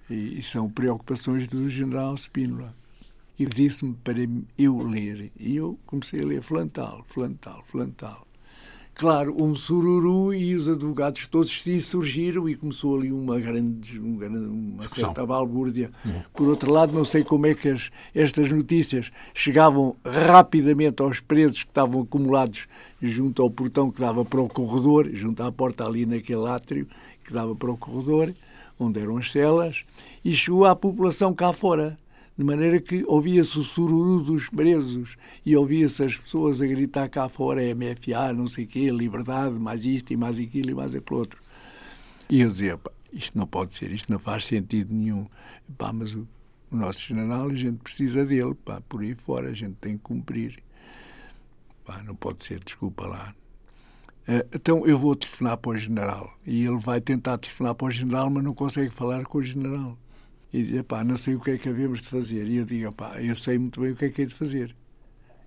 E, são preocupações do general Spínola. E disse-me para eu ler. E eu comecei a ler Flantal, Flantal, Flantal. Claro, um sururu e os advogados todos se insurgiram e começou ali uma grande, uma, grande, uma certa balbúrdia. Uhum. Por outro lado, não sei como é que as, estas notícias chegavam rapidamente aos presos que estavam acumulados junto ao portão que dava para o corredor, junto à porta ali naquele átrio que dava para o corredor, onde eram as celas, e chegou à população cá fora de maneira que ouvia-se o sururu dos presos e ouvia-se as pessoas a gritar cá fora MFA, não sei o quê, liberdade, mais isto e mais aquilo e mais aquilo outro. E eu dizia, pá, isto não pode ser, isto não faz sentido nenhum. Pá, mas o, o nosso general, a gente precisa dele, pá, por aí fora, a gente tem que cumprir. Pá, não pode ser, desculpa lá. Uh, então eu vou telefonar para o general e ele vai tentar telefonar para o general, mas não consegue falar com o general. E diz, pá, não sei o que é que havemos de fazer. E eu digo, pá, eu sei muito bem o que é que é de fazer.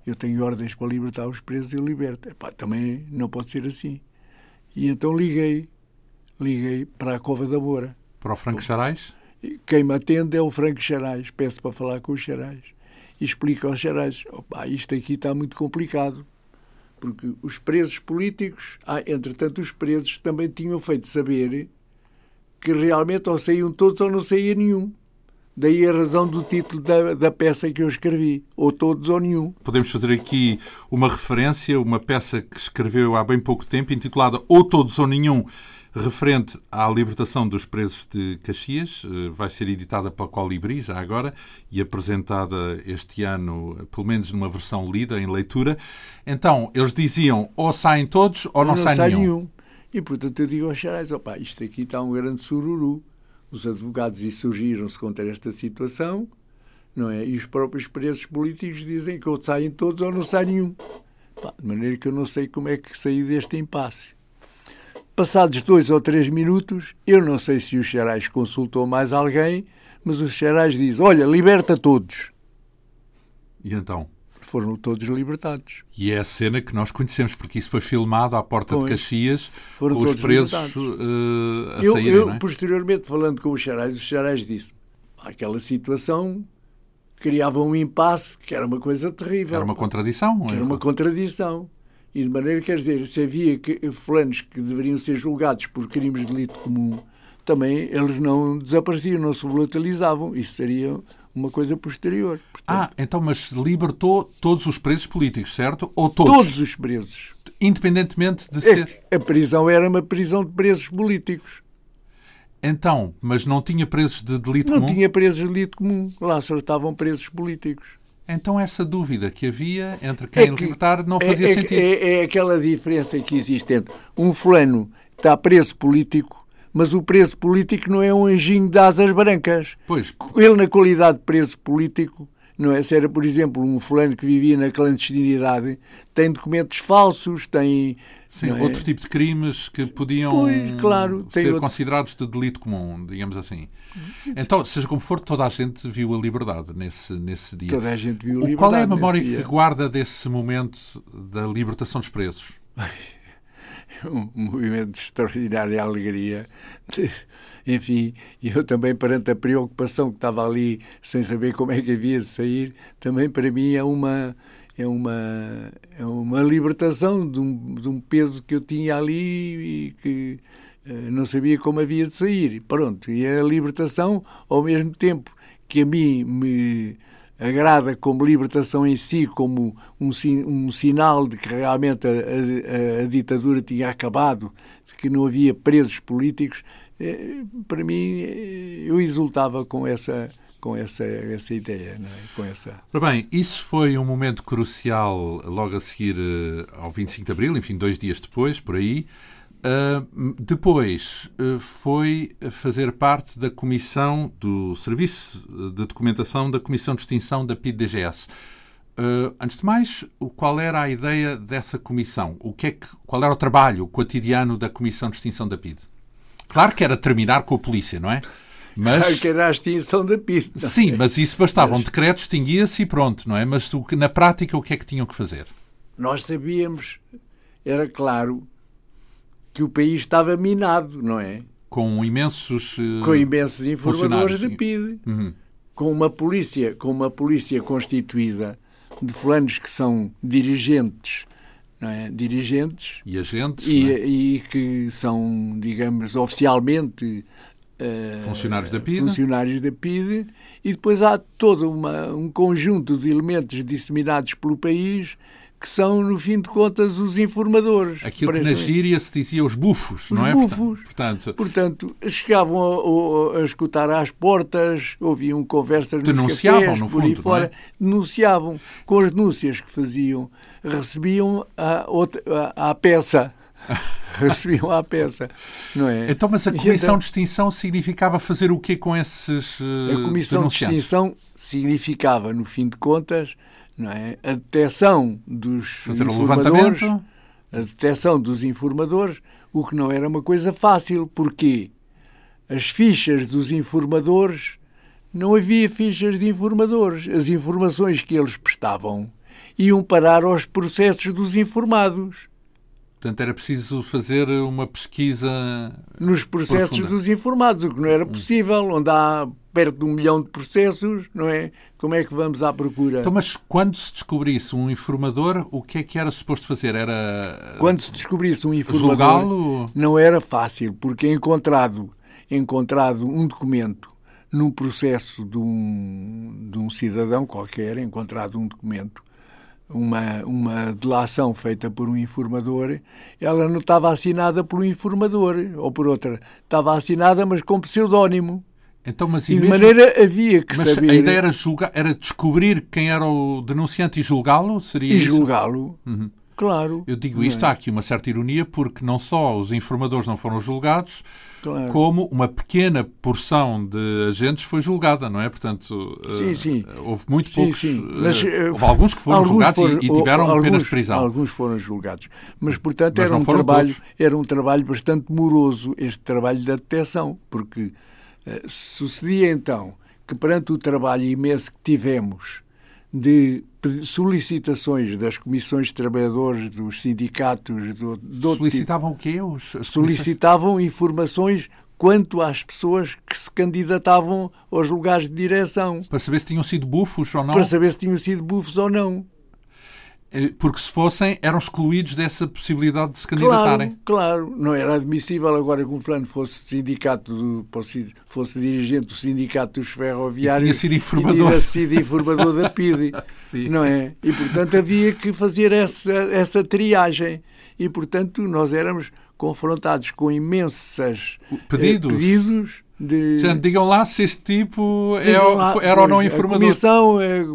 Eu tenho ordens para libertar os presos e eu liberto. Epá, também não pode ser assim. E então liguei, liguei para a Cova da Moura. Para o Franco Charais? Quem me atende é o Franco Charais. Peço para falar com os Charais. E explico aos Charais, opa, isto aqui está muito complicado. Porque os presos políticos, ah, entretanto, os presos também tinham feito saber que realmente ou saíam todos ou não saía nenhum. Daí a razão do título da, da peça que eu escrevi, ou todos ou nenhum. Podemos fazer aqui uma referência, uma peça que escreveu há bem pouco tempo, intitulada Ou Todos ou Nenhum, referente à libertação dos presos de Caxias. Eh, vai ser editada pela Colibri, já agora, e apresentada este ano, pelo menos numa versão lida, em leitura. Então, eles diziam ou saem todos ou não, não sai, sai nenhum. nenhum. E, portanto, eu digo aos xerais, opá, isto aqui está um grande sururu. Os advogados insurgiram-se contra esta situação, não é? E os próprios presos políticos dizem que ou saem todos ou não sai nenhum. Pá, de maneira que eu não sei como é que saí deste impasse. Passados dois ou três minutos, eu não sei se o Xerais consultou mais alguém, mas o Xerais diz, olha, liberta todos. E então? foram todos libertados. E é a cena que nós conhecemos, porque isso foi filmado à porta foi. de Caxias, foram com os presos uh, a eu, saírem, eu é? posteriormente, falando com o Xarais, o Xarais disse aquela situação criava um impasse que era uma coisa terrível. Era uma contradição. Era uma contradição. E de maneira, quer dizer, se havia que, fulanos que deveriam ser julgados por crimes de delito comum, também eles não desapareciam, não se volatilizavam. Isso seria uma coisa posterior. Portanto, ah, então, mas libertou todos os presos políticos, certo? Ou todos? Todos os presos. Independentemente de é ser. A prisão era uma prisão de presos políticos. Então, mas não tinha presos de delito não comum? Não tinha presos de delito comum. Lá só estavam presos políticos. Então essa dúvida que havia entre quem é que, libertar não fazia é, é, sentido. É, é aquela diferença que existe entre um fulano está preso político mas o preso político não é um anjinho de asas brancas. Pois. Ele, na qualidade de preso político, não é? Se era, por exemplo, um fulano que vivia na clandestinidade, tem documentos falsos, tem. Sim, é? outro tipo de crimes que podiam pois, claro, ser outro... considerados de delito comum, digamos assim. Então, seja como for, toda a gente viu a liberdade nesse, nesse dia. Toda a gente viu a liberdade. Qual é a memória que guarda desse momento da libertação dos presos? um movimento de extraordinária alegria. Enfim, eu também, perante a preocupação que estava ali, sem saber como é que havia de sair, também para mim é uma, é uma, é uma libertação de um, de um peso que eu tinha ali e que não sabia como havia de sair. Pronto, e a libertação, ao mesmo tempo que a mim me agrada como libertação em si, como um, um sinal de que realmente a, a, a, ditadura tinha acabado, de que não havia presos políticos, eh, para mim eh, eu exultava com essa com essa, essa ideia, é? com essa. Bem, isso foi um momento crucial logo a seguir eh, ao 25 de Abril, enfim, dois dias depois, por aí. Uh, depois uh, foi fazer parte da comissão do Serviço de Documentação da Comissão de Extinção da PID-DGS. Uh, antes de mais, qual era a ideia dessa comissão? O que é que, qual era o trabalho cotidiano da Comissão de Extinção da PID? Claro que era terminar com a polícia, não é? Mas, claro que era a extinção da PID. É? Sim, mas isso bastava. Um decreto extinguia-se e pronto, não é? Mas na prática, o que é que tinham que fazer? Nós sabíamos, era claro, que o país estava minado, não é? Com imensos uh, com imensos informadores de PIDE, uhum. com uma polícia, com uma polícia constituída de fulanos que são dirigentes é? dirigentes e agentes e, é? e, que são, digamos, oficialmente uh, funcionários da PIDE. funcionários da PIDE e depois há todo uma, um conjunto de elementos disseminados pelo país que são, no fim de contas, os informadores. Aquilo que na gíria se dizia os bufos, os não é? bufos. Portanto, Portanto chegavam a, a, escutar às portas, ouviam conversas denunciavam, nos cafés, no por aí fundo, fora, é? denunciavam. Com as denúncias que faziam, recebiam a, a, a peça. recebiam a peça, não é? Então, mas a comissão então, de extinção significava fazer o quê com esses uh, A comissão de extinção significava, no fim de contas, não é? A detecção dos Fazer informadores, a detecção dos informadores, o que não era uma coisa fácil, porque as fichas dos informadores não havia fichas de informadores. As informações que eles prestavam iam parar aos processos dos informados. Portanto, era preciso fazer uma pesquisa. Nos processos profunda. dos informados, o que não era possível, onde há perto de um milhão de processos, não é? Como é que vamos à procura? Então, mas quando se descobrisse um informador, o que é que era suposto fazer? Era. Quando se descobrisse um informador, não era fácil, porque é encontrado, encontrado um documento num processo de um, de um cidadão qualquer, encontrado um documento uma, uma delação feita por um informador, ela não estava assinada por um informador, ou por outra. Estava assinada, mas com pseudónimo. Então, mas e, e de mesmo... maneira havia que mas saber. A ideia era, julgar, era descobrir quem era o denunciante e julgá-lo? Seria e julgá-lo. Uhum. Claro. Eu digo isto, é? há aqui uma certa ironia, porque não só os informadores não foram julgados, claro. como uma pequena porção de agentes foi julgada, não é? Portanto, sim, sim. Uh, houve muito sim, poucos. Sim. Mas, uh, houve alguns que foram alguns julgados foram, e, tiveram alguns, penas de prisão. Alguns foram julgados. Mas, portanto, Mas era, um trabalho, todos. era um trabalho bastante moroso, este trabalho da detecção, porque sucedia então que, perante o trabalho imenso que tivemos de solicitações das comissões de trabalhadores, dos sindicatos, do, do Solicitavam tipo, o quê? Os, solicitavam informações quanto às pessoas que se candidatavam aos lugares de direção. Para saber se tinham sido bufos ou não? Para saber se tinham sido bufos ou não. Porque se fossem, eram excluídos dessa possibilidade de se candidatarem. Claro, claro. Não era admissível agora que um fulano fosse sindicato, do, fosse dirigente do sindicato dos ferroviários e tinha sido informador, e tinha sido informador da PIDE. não é? E, portanto, havia que fazer essa, essa triagem. E, portanto, nós éramos confrontados com imensas pedidos, eh, pedidos de... Digam lá se este tipo é, lá, era ou não informador. A comissão é,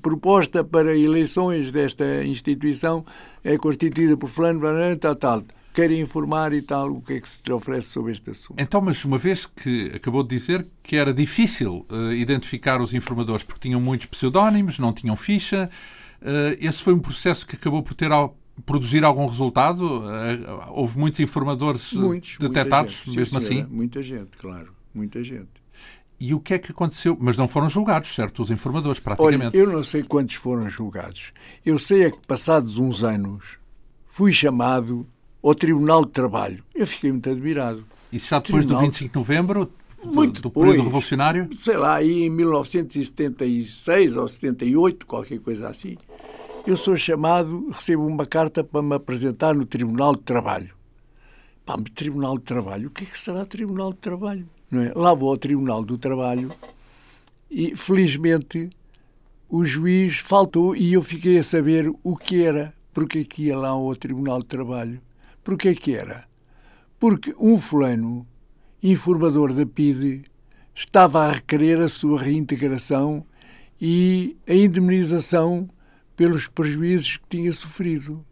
proposta para eleições desta instituição é constituída por fulano, tal, tal. Querem informar e tal, o que é que se lhe oferece sobre este assunto. Então, mas uma vez que acabou de dizer que era difícil uh, identificar os informadores porque tinham muitos pseudónimos, não tinham ficha, uh, esse foi um processo que acabou por ter ao, produzir algum resultado? Uh, houve muitos informadores muitos, detectados, gente, mesmo sim, assim? Muita gente, claro. Muita gente. E o que é que aconteceu? Mas não foram julgados, certo? Os informadores, praticamente. Olha, eu não sei quantos foram julgados. Eu sei é que, passados uns anos, fui chamado ao Tribunal de Trabalho. Eu fiquei muito admirado. Isso já depois Tribunal... do 25 de novembro? Muito do período revolucionário? Sei lá, aí em 1976 ou 78, qualquer coisa assim, eu sou chamado, recebo uma carta para me apresentar no Tribunal de Trabalho. Pá, Tribunal de Trabalho? O que é que será Tribunal de Trabalho? Não é? Lá vou ao Tribunal do Trabalho e, felizmente, o juiz faltou e eu fiquei a saber o que era. Porque que ia lá ao Tribunal de Trabalho? Porque que era? Porque um fulano, informador da PIDE, estava a requerer a sua reintegração e a indemnização pelos prejuízos que tinha sofrido.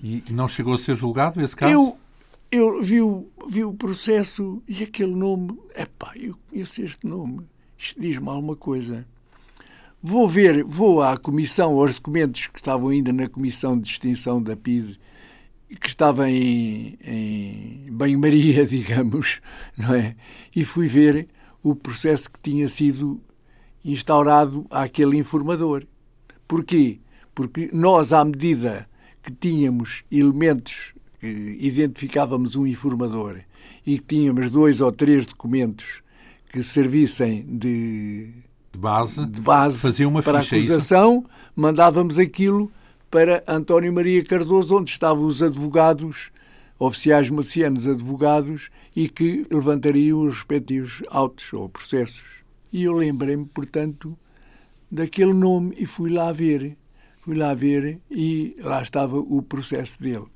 E não chegou a ser julgado esse caso? Eu, eu vi, o, vi o processo e aquele nome. Epá, eu conheço este nome. Isto diz-me alguma coisa. Vou ver, vou à comissão, aos documentos que estavam ainda na comissão de extinção da PIDE, que estava em, em banho-maria, digamos, não é? E fui ver o processo que tinha sido instaurado àquele informador. Porquê? Porque nós, à medida que tínhamos elementos que identificávamos um informador e que tínhamos dois ou três documentos que servissem de, de base, de base fazia uma para a ficha, é acusação, mandávamos aquilo para António Maria Cardoso, onde estavam os advogados, oficiais milicianos advogados, e que levantariam os respectivos autos ou processos. E eu lembrei-me, portanto, daquele nome e fui lá ver. Fui lá ver e lá estava o processo dele.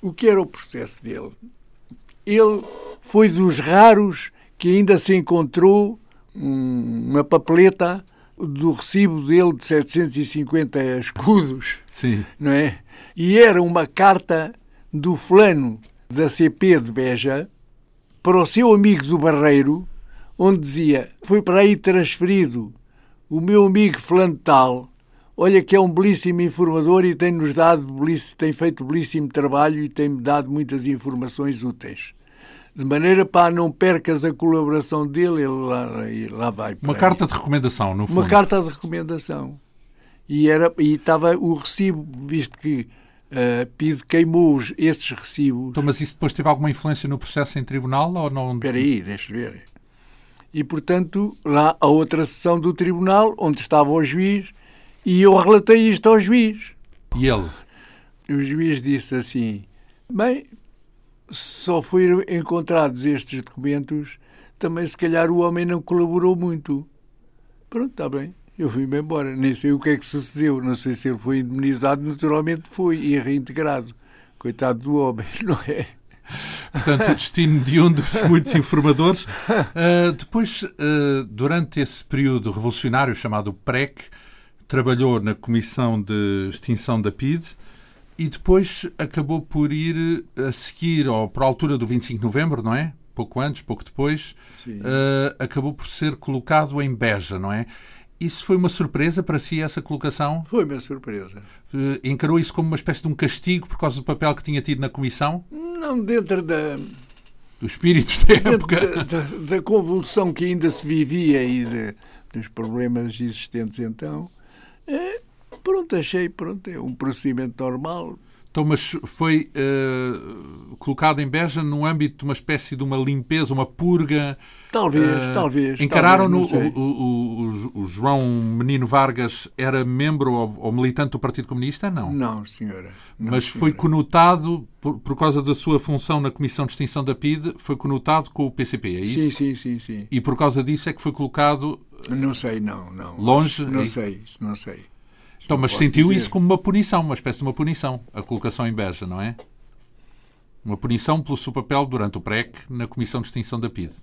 O que era o processo dele? Ele foi dos raros que ainda se encontrou uma papeleta do recibo dele de 750 escudos, Sim. não é? E era uma carta do fulano da CP de Beja para o seu amigo do Barreiro, onde dizia: Foi para aí transferido o meu amigo fulano tal, olha que é um belíssimo informador e tem-nos dado, tem feito belíssimo trabalho e tem-me dado muitas informações úteis de maneira para não percas a colaboração dele, ele lá, lá vai. Uma carta de recomendação, no fundo. Uma carta de recomendação. E, era, e estava o recibo, visto que uh, PID queimou esses recibos. Então, mas isso depois teve alguma influência no processo em tribunal ou não? Espera aí, deixa ver. E, portanto, lá a outra sessão do tribunal, onde estava o juiz, e eu relatei isto ao juiz. E ele? O juiz disse assim: Bem, só foram encontrados estes documentos, também se calhar o homem não colaborou muito. Pronto, está bem. Eu fui-me embora. Nem sei o que é que sucedeu. Não sei se ele foi indemnizado. Naturalmente foi e reintegrado. Coitado do homem, não é? Portanto, o destino de um dos muitos informadores. Uh, depois, uh, durante esse período revolucionário chamado PREC, trabalhou na Comissão de Extinção da PIDE e depois acabou por ir a seguir, ou por altura do 25 de novembro, não é? Pouco antes, pouco depois, uh, acabou por ser colocado em Beja, não é? Isso foi uma surpresa para si, essa colocação? Foi uma surpresa. Uh, encarou isso como uma espécie de um castigo por causa do papel que tinha tido na comissão? Não, dentro da. Do espírito da época. Da, da, convulsão que ainda se vivia e de, dos problemas existentes então. É, Pronto, achei, pronto, é um procedimento normal. Então, mas foi uh, colocado em Beja no âmbito de uma espécie de uma limpeza, uma purga? Talvez, uh, talvez. Encararam no, talvez, o, o, o, o, João Menino Vargas era membro ou, ou, militante do Partido Comunista? Não. Não, senhora. Não, mas senhora. foi conotado, por, por, causa da sua função na Comissão de Extinção da PIDE, foi conotado com o PCP, é isso? Sim, sim, sim. sim. E por causa disso é que foi colocado... Não sei, não. não. Longe? Não sei, não sei. Então, mas sentiu dizer. isso como uma punição, uma espécie de uma punição, a colocação em Beja, não é? Uma punição pelo seu papel durante o PREC na Comissão de Extinção da PIDE.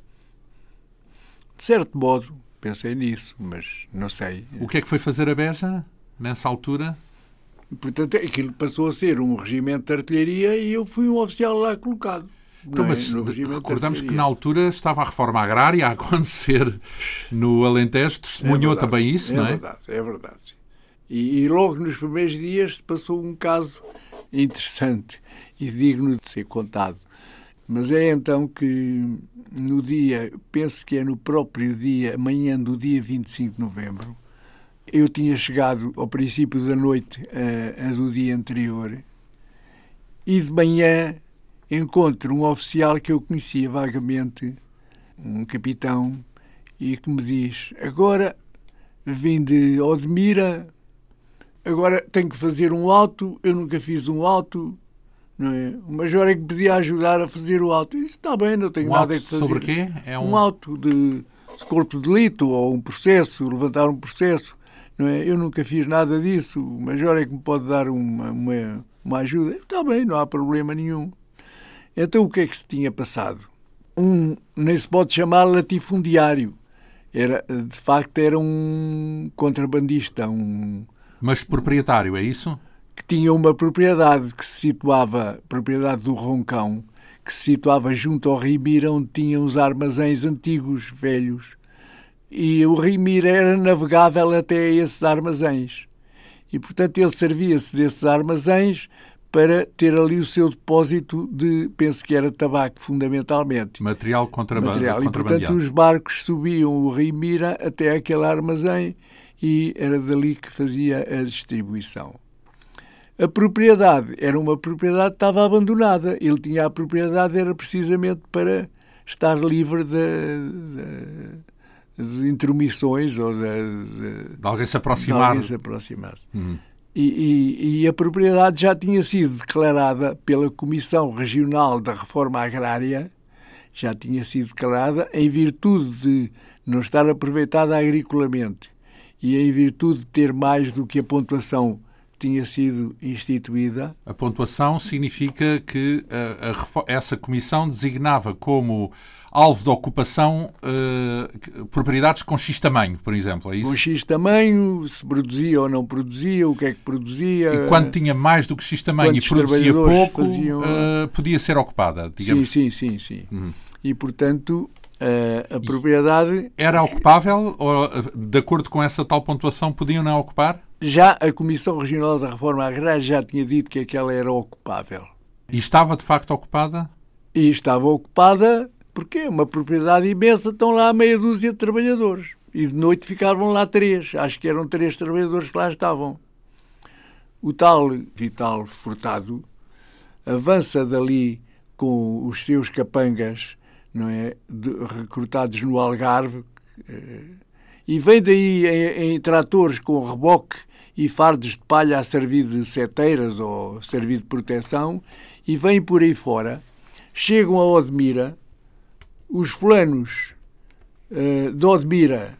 De certo modo, pensei nisso, mas não sei. O que é que foi fazer a Beja nessa altura? Portanto, aquilo passou a ser um regimento de artilharia e eu fui um oficial lá colocado. Então, mas é? recordamos que na altura estava a reforma agrária a acontecer no Alentejo, testemunhou é verdade, também isso, é não é? Verdade, é verdade. E, e, logo nos primeiros dias passou um caso interessante e digno de ser contado. Mas é então que no dia, penso que é no próprio dia, amanhã do dia 25 de novembro, eu tinha chegado ao princípio da noite a, a do dia anterior e de manhã encontro um oficial que eu conhecia vagamente, um capitão, e que me diz: Agora vim de Odmira agora tenho que fazer um auto, eu nunca fiz um auto, não é? O major é que podia ajudar a fazer o auto. Isso está bem, não tenho um nada a fazer. Sobre quê? É um... um auto de corpo de delito ou um processo, levantar um processo. Não é? Eu nunca fiz nada disso. O major é que me pode dar uma, uma, uma ajuda. Está bem, não há problema nenhum. Então o que é que se tinha passado? Um, nem se pode chamar latifundiário. Era, de facto, era um contrabandista, um, mas proprietário, é isso? Que tinha uma propriedade que se situava, propriedade do Roncão, que se situava junto ao Rimira, onde tinham os armazéns antigos, velhos. E o Rimira era navegável até esses armazéns. E, portanto, ele servia-se desses armazéns para ter ali o seu depósito de, penso que era tabaco, fundamentalmente. Material contrabandeado. Material. E, portanto, os barcos subiam o Rio Mira até aquele armazém e era dali que fazia a distribuição. A propriedade era uma propriedade que estava abandonada. Ele tinha a propriedade, era precisamente para estar livre de, de, de intromissões ou de, de, alguém se aproximar. De alguém se aproximasse. Uhum. E, e, e, a propriedade já tinha sido declarada pela Comissão Regional da Reforma Agrária, já tinha sido declarada em virtude de não estar aproveitada agriculamente e em virtude de ter mais do que a pontuação tinha sido instituída. A pontuação significa que a, a, essa comissão designava como alvo de ocupação uh, propriedades com X tamanho, por exemplo, é isso? Com X tamanho, se produzia ou não produzia, o que é que produzia. E quando tinha mais do que X tamanho e produzia pouco, faziam... uh, podia ser ocupada, digamos. Sim, sim, sim. sim. Uhum. E, portanto, uh, a propriedade... Era ocupável ou, de acordo com essa tal pontuação, podiam não ocupar? Já a Comissão Regional da Reforma Agrária já tinha dito que aquela era ocupável. E estava, de facto, ocupada? E estava ocupada porque é uma propriedade imensa, estão lá meia dúzia de trabalhadores. E de noite ficavam lá três. Acho que eram três trabalhadores que lá estavam. O tal Vital Furtado avança dali com os seus capangas não é, de, recrutados no Algarve eh, e vem daí em, em, tratores com reboque e fardos de palha a servir de seteiras ou servir de proteção e vem por aí fora. Chegam a Odmira, os fulanos uh, de Odmira,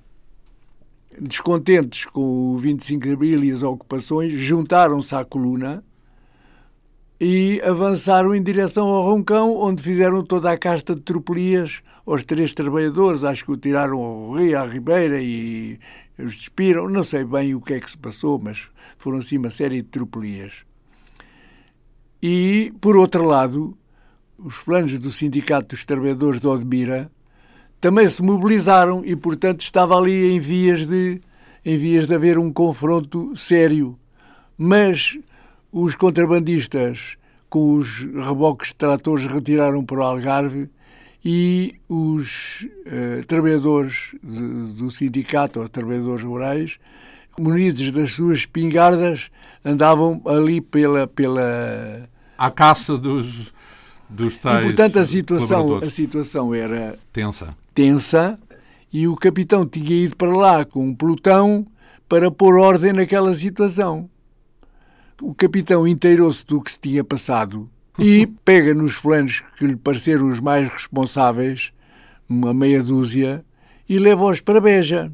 descontentes com o 25 de Abril e as ocupações, juntaram-se à coluna e avançaram em direção ao Roncão, onde fizeram toda a casta de tropelias aos três trabalhadores. Acho que o tiraram ao Rio, à Ribeira e os despiram. Não sei bem o que é que se passou, mas foram assim uma série de tropelias. E, por outro lado, os flanos do Sindicato dos Trabalhadores de Odmira também se mobilizaram e, portanto, estava ali em vias de, em vias de haver um confronto sério. Mas os contrabandistas, com os reboques de tratores, retiraram para o Algarve e os uh, trabalhadores de, do sindicato, os trabalhadores rurais, munidos das suas espingardas, andavam ali pela. pela... À caça dos dos tais e, portanto, a situação, a situação era tensa. tensa e o capitão tinha ido para lá com um pelotão para pôr ordem naquela situação. O capitão inteirou-se do que se tinha passado e pega nos fulanos que lhe pareceram os mais responsáveis, uma meia dúzia, e leva-os para Beja.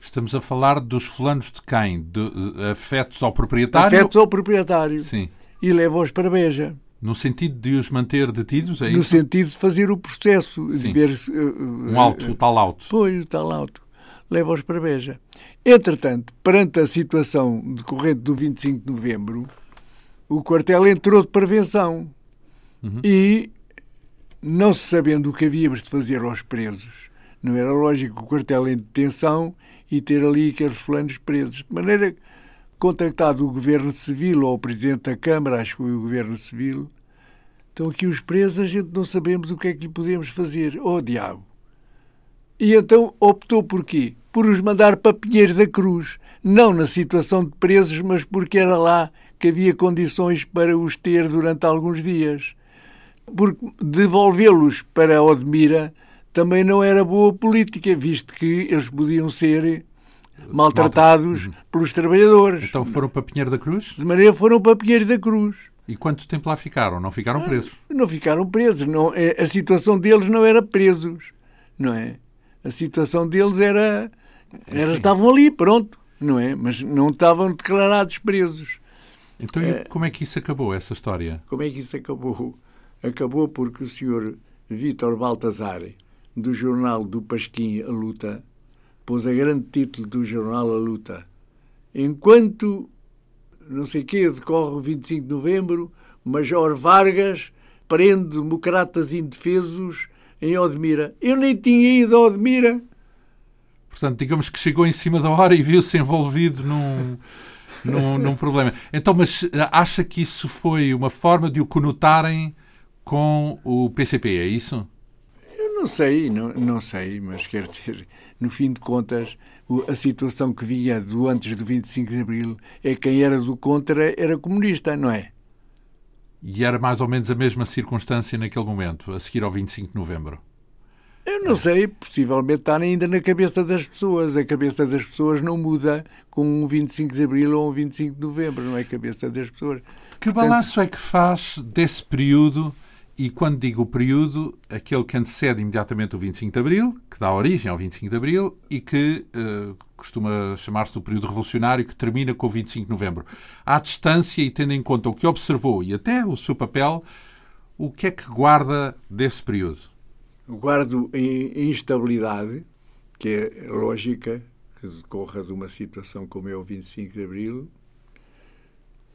Estamos a falar dos fulanos de quem? De, de, afetos ao proprietário? Afetos ao proprietário. Sim. E leva-os para Beja. No sentido de os manter detidos, é no isso? sentido de fazer o processo, Sim. de ver... Uh, um auto, o tal auto. Pois, o tal auto. Leva-os para Beja. Entretanto, perante a situação decorrente do 25 de novembro, o quartel entrou de prevenção. Uhum. E, não se sabendo o que havíamos de fazer aos presos, não era lógico o quartel em detenção e ter ali aqueles fulanos presos. De maneira que contactado o Governo Civil ou o Presidente da Câmara, acho que foi o Governo Civil, estão aqui os presos, a gente não sabemos o que é que lhe podemos fazer. Oh, diabo! E então optou por quê? Por os mandar para Pinheiro da Cruz. Não na situação de presos, mas porque era lá que havia condições para os ter durante alguns dias. Porque devolvê-los para Odmira também não era boa política, visto que eles podiam ser maltratados uhum. pelos trabalhadores. Então foram para Pinheiro da Cruz? De maneira foram para Pinheiro da Cruz. E quanto tempo lá ficaram? Não ficaram ah, presos? Não ficaram presos. Não, é, a situação deles não era presos, não é? A situação deles era, era estavam ali, pronto, não é? Mas não estavam declarados presos. Então, é, como é que isso acabou, essa história? Como é que isso acabou? Acabou porque o senhor Vítor Baltazar, do jornal do Pasquim A Luta, pôs a grande título do jornal A Luta. Enquanto, não sei quê, decorre o 25 de novembro, Major Vargas prende democratas indefesos em Odmira. Eu nem tinha ido a Odmira. Portanto, digamos que chegou em cima da hora e viu-se envolvido num, num, num, problema. Então, mas acha que isso foi uma forma de o conotarem com o PCP, é isso? Não sei, não, não sei, mas quer dizer, no fim de contas, a situação que vinha do antes do 25 de Abril é que quem era do contra era comunista, não é? E era mais ou menos a mesma circunstância naquele momento, a seguir ao 25 de Novembro? Eu não sei, possivelmente está ainda na cabeça das pessoas. A cabeça das pessoas não muda com um 25 de Abril ou um 25 de Novembro, não é a cabeça das pessoas. Que Portanto... balanço é que faz desse período? E quando digo o período, aquele que antecede imediatamente o 25 de Abril, que dá origem ao 25 de Abril e que uh, costuma chamar-se do período revolucionário, que termina com o 25 de Novembro. À distância e tendo em conta o que observou e até o seu papel, o que é que guarda desse período? Guardo instabilidade, que é lógica, que decorra de uma situação como é o 25 de Abril,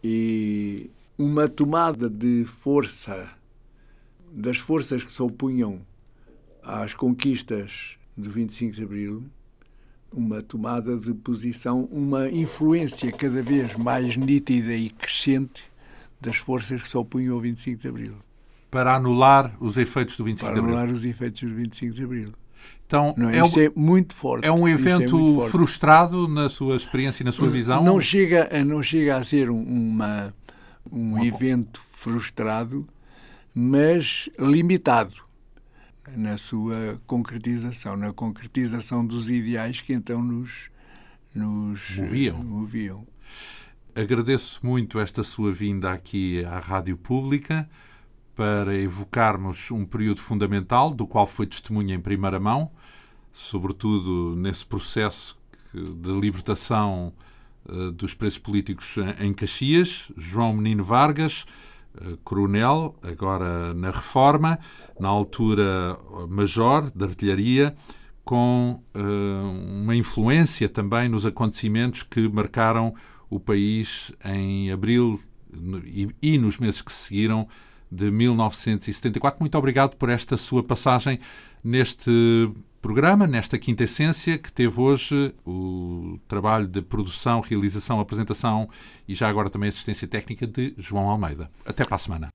e uma tomada de força das forças que se opunham às conquistas do 25 de Abril, uma tomada de posição, uma influência cada vez mais nítida e crescente das forças que se opunham ao 25 de Abril. Para anular os efeitos do 25 Para de Abril. Para anular os efeitos do 25 de Abril. Então, não, é, isso um, é muito forte. É um evento é frustrado na sua experiência e na sua visão? Não chega, não chega a ser uma, um evento frustrado, mas limitado na sua concretização, na concretização dos ideais que então nos, nos moviam. moviam. Agradeço muito esta sua vinda aqui à Rádio Pública para evocarmos um período fundamental do qual foi testemunha em primeira mão, sobretudo nesse processo de libertação uh, dos presos políticos em Caxias, João Menino Vargas, coronel, agora na Reforma, na altura major de artilharia, com uh, uma influência também nos acontecimentos que marcaram o país em abril e nos meses que seguiram de 1974. Muito obrigado por esta sua passagem neste programa, nesta quinta essência, que teve hoje o trabalho de produção, realização, apresentação e já agora também assistência técnica de João Almeida. Até para a semana.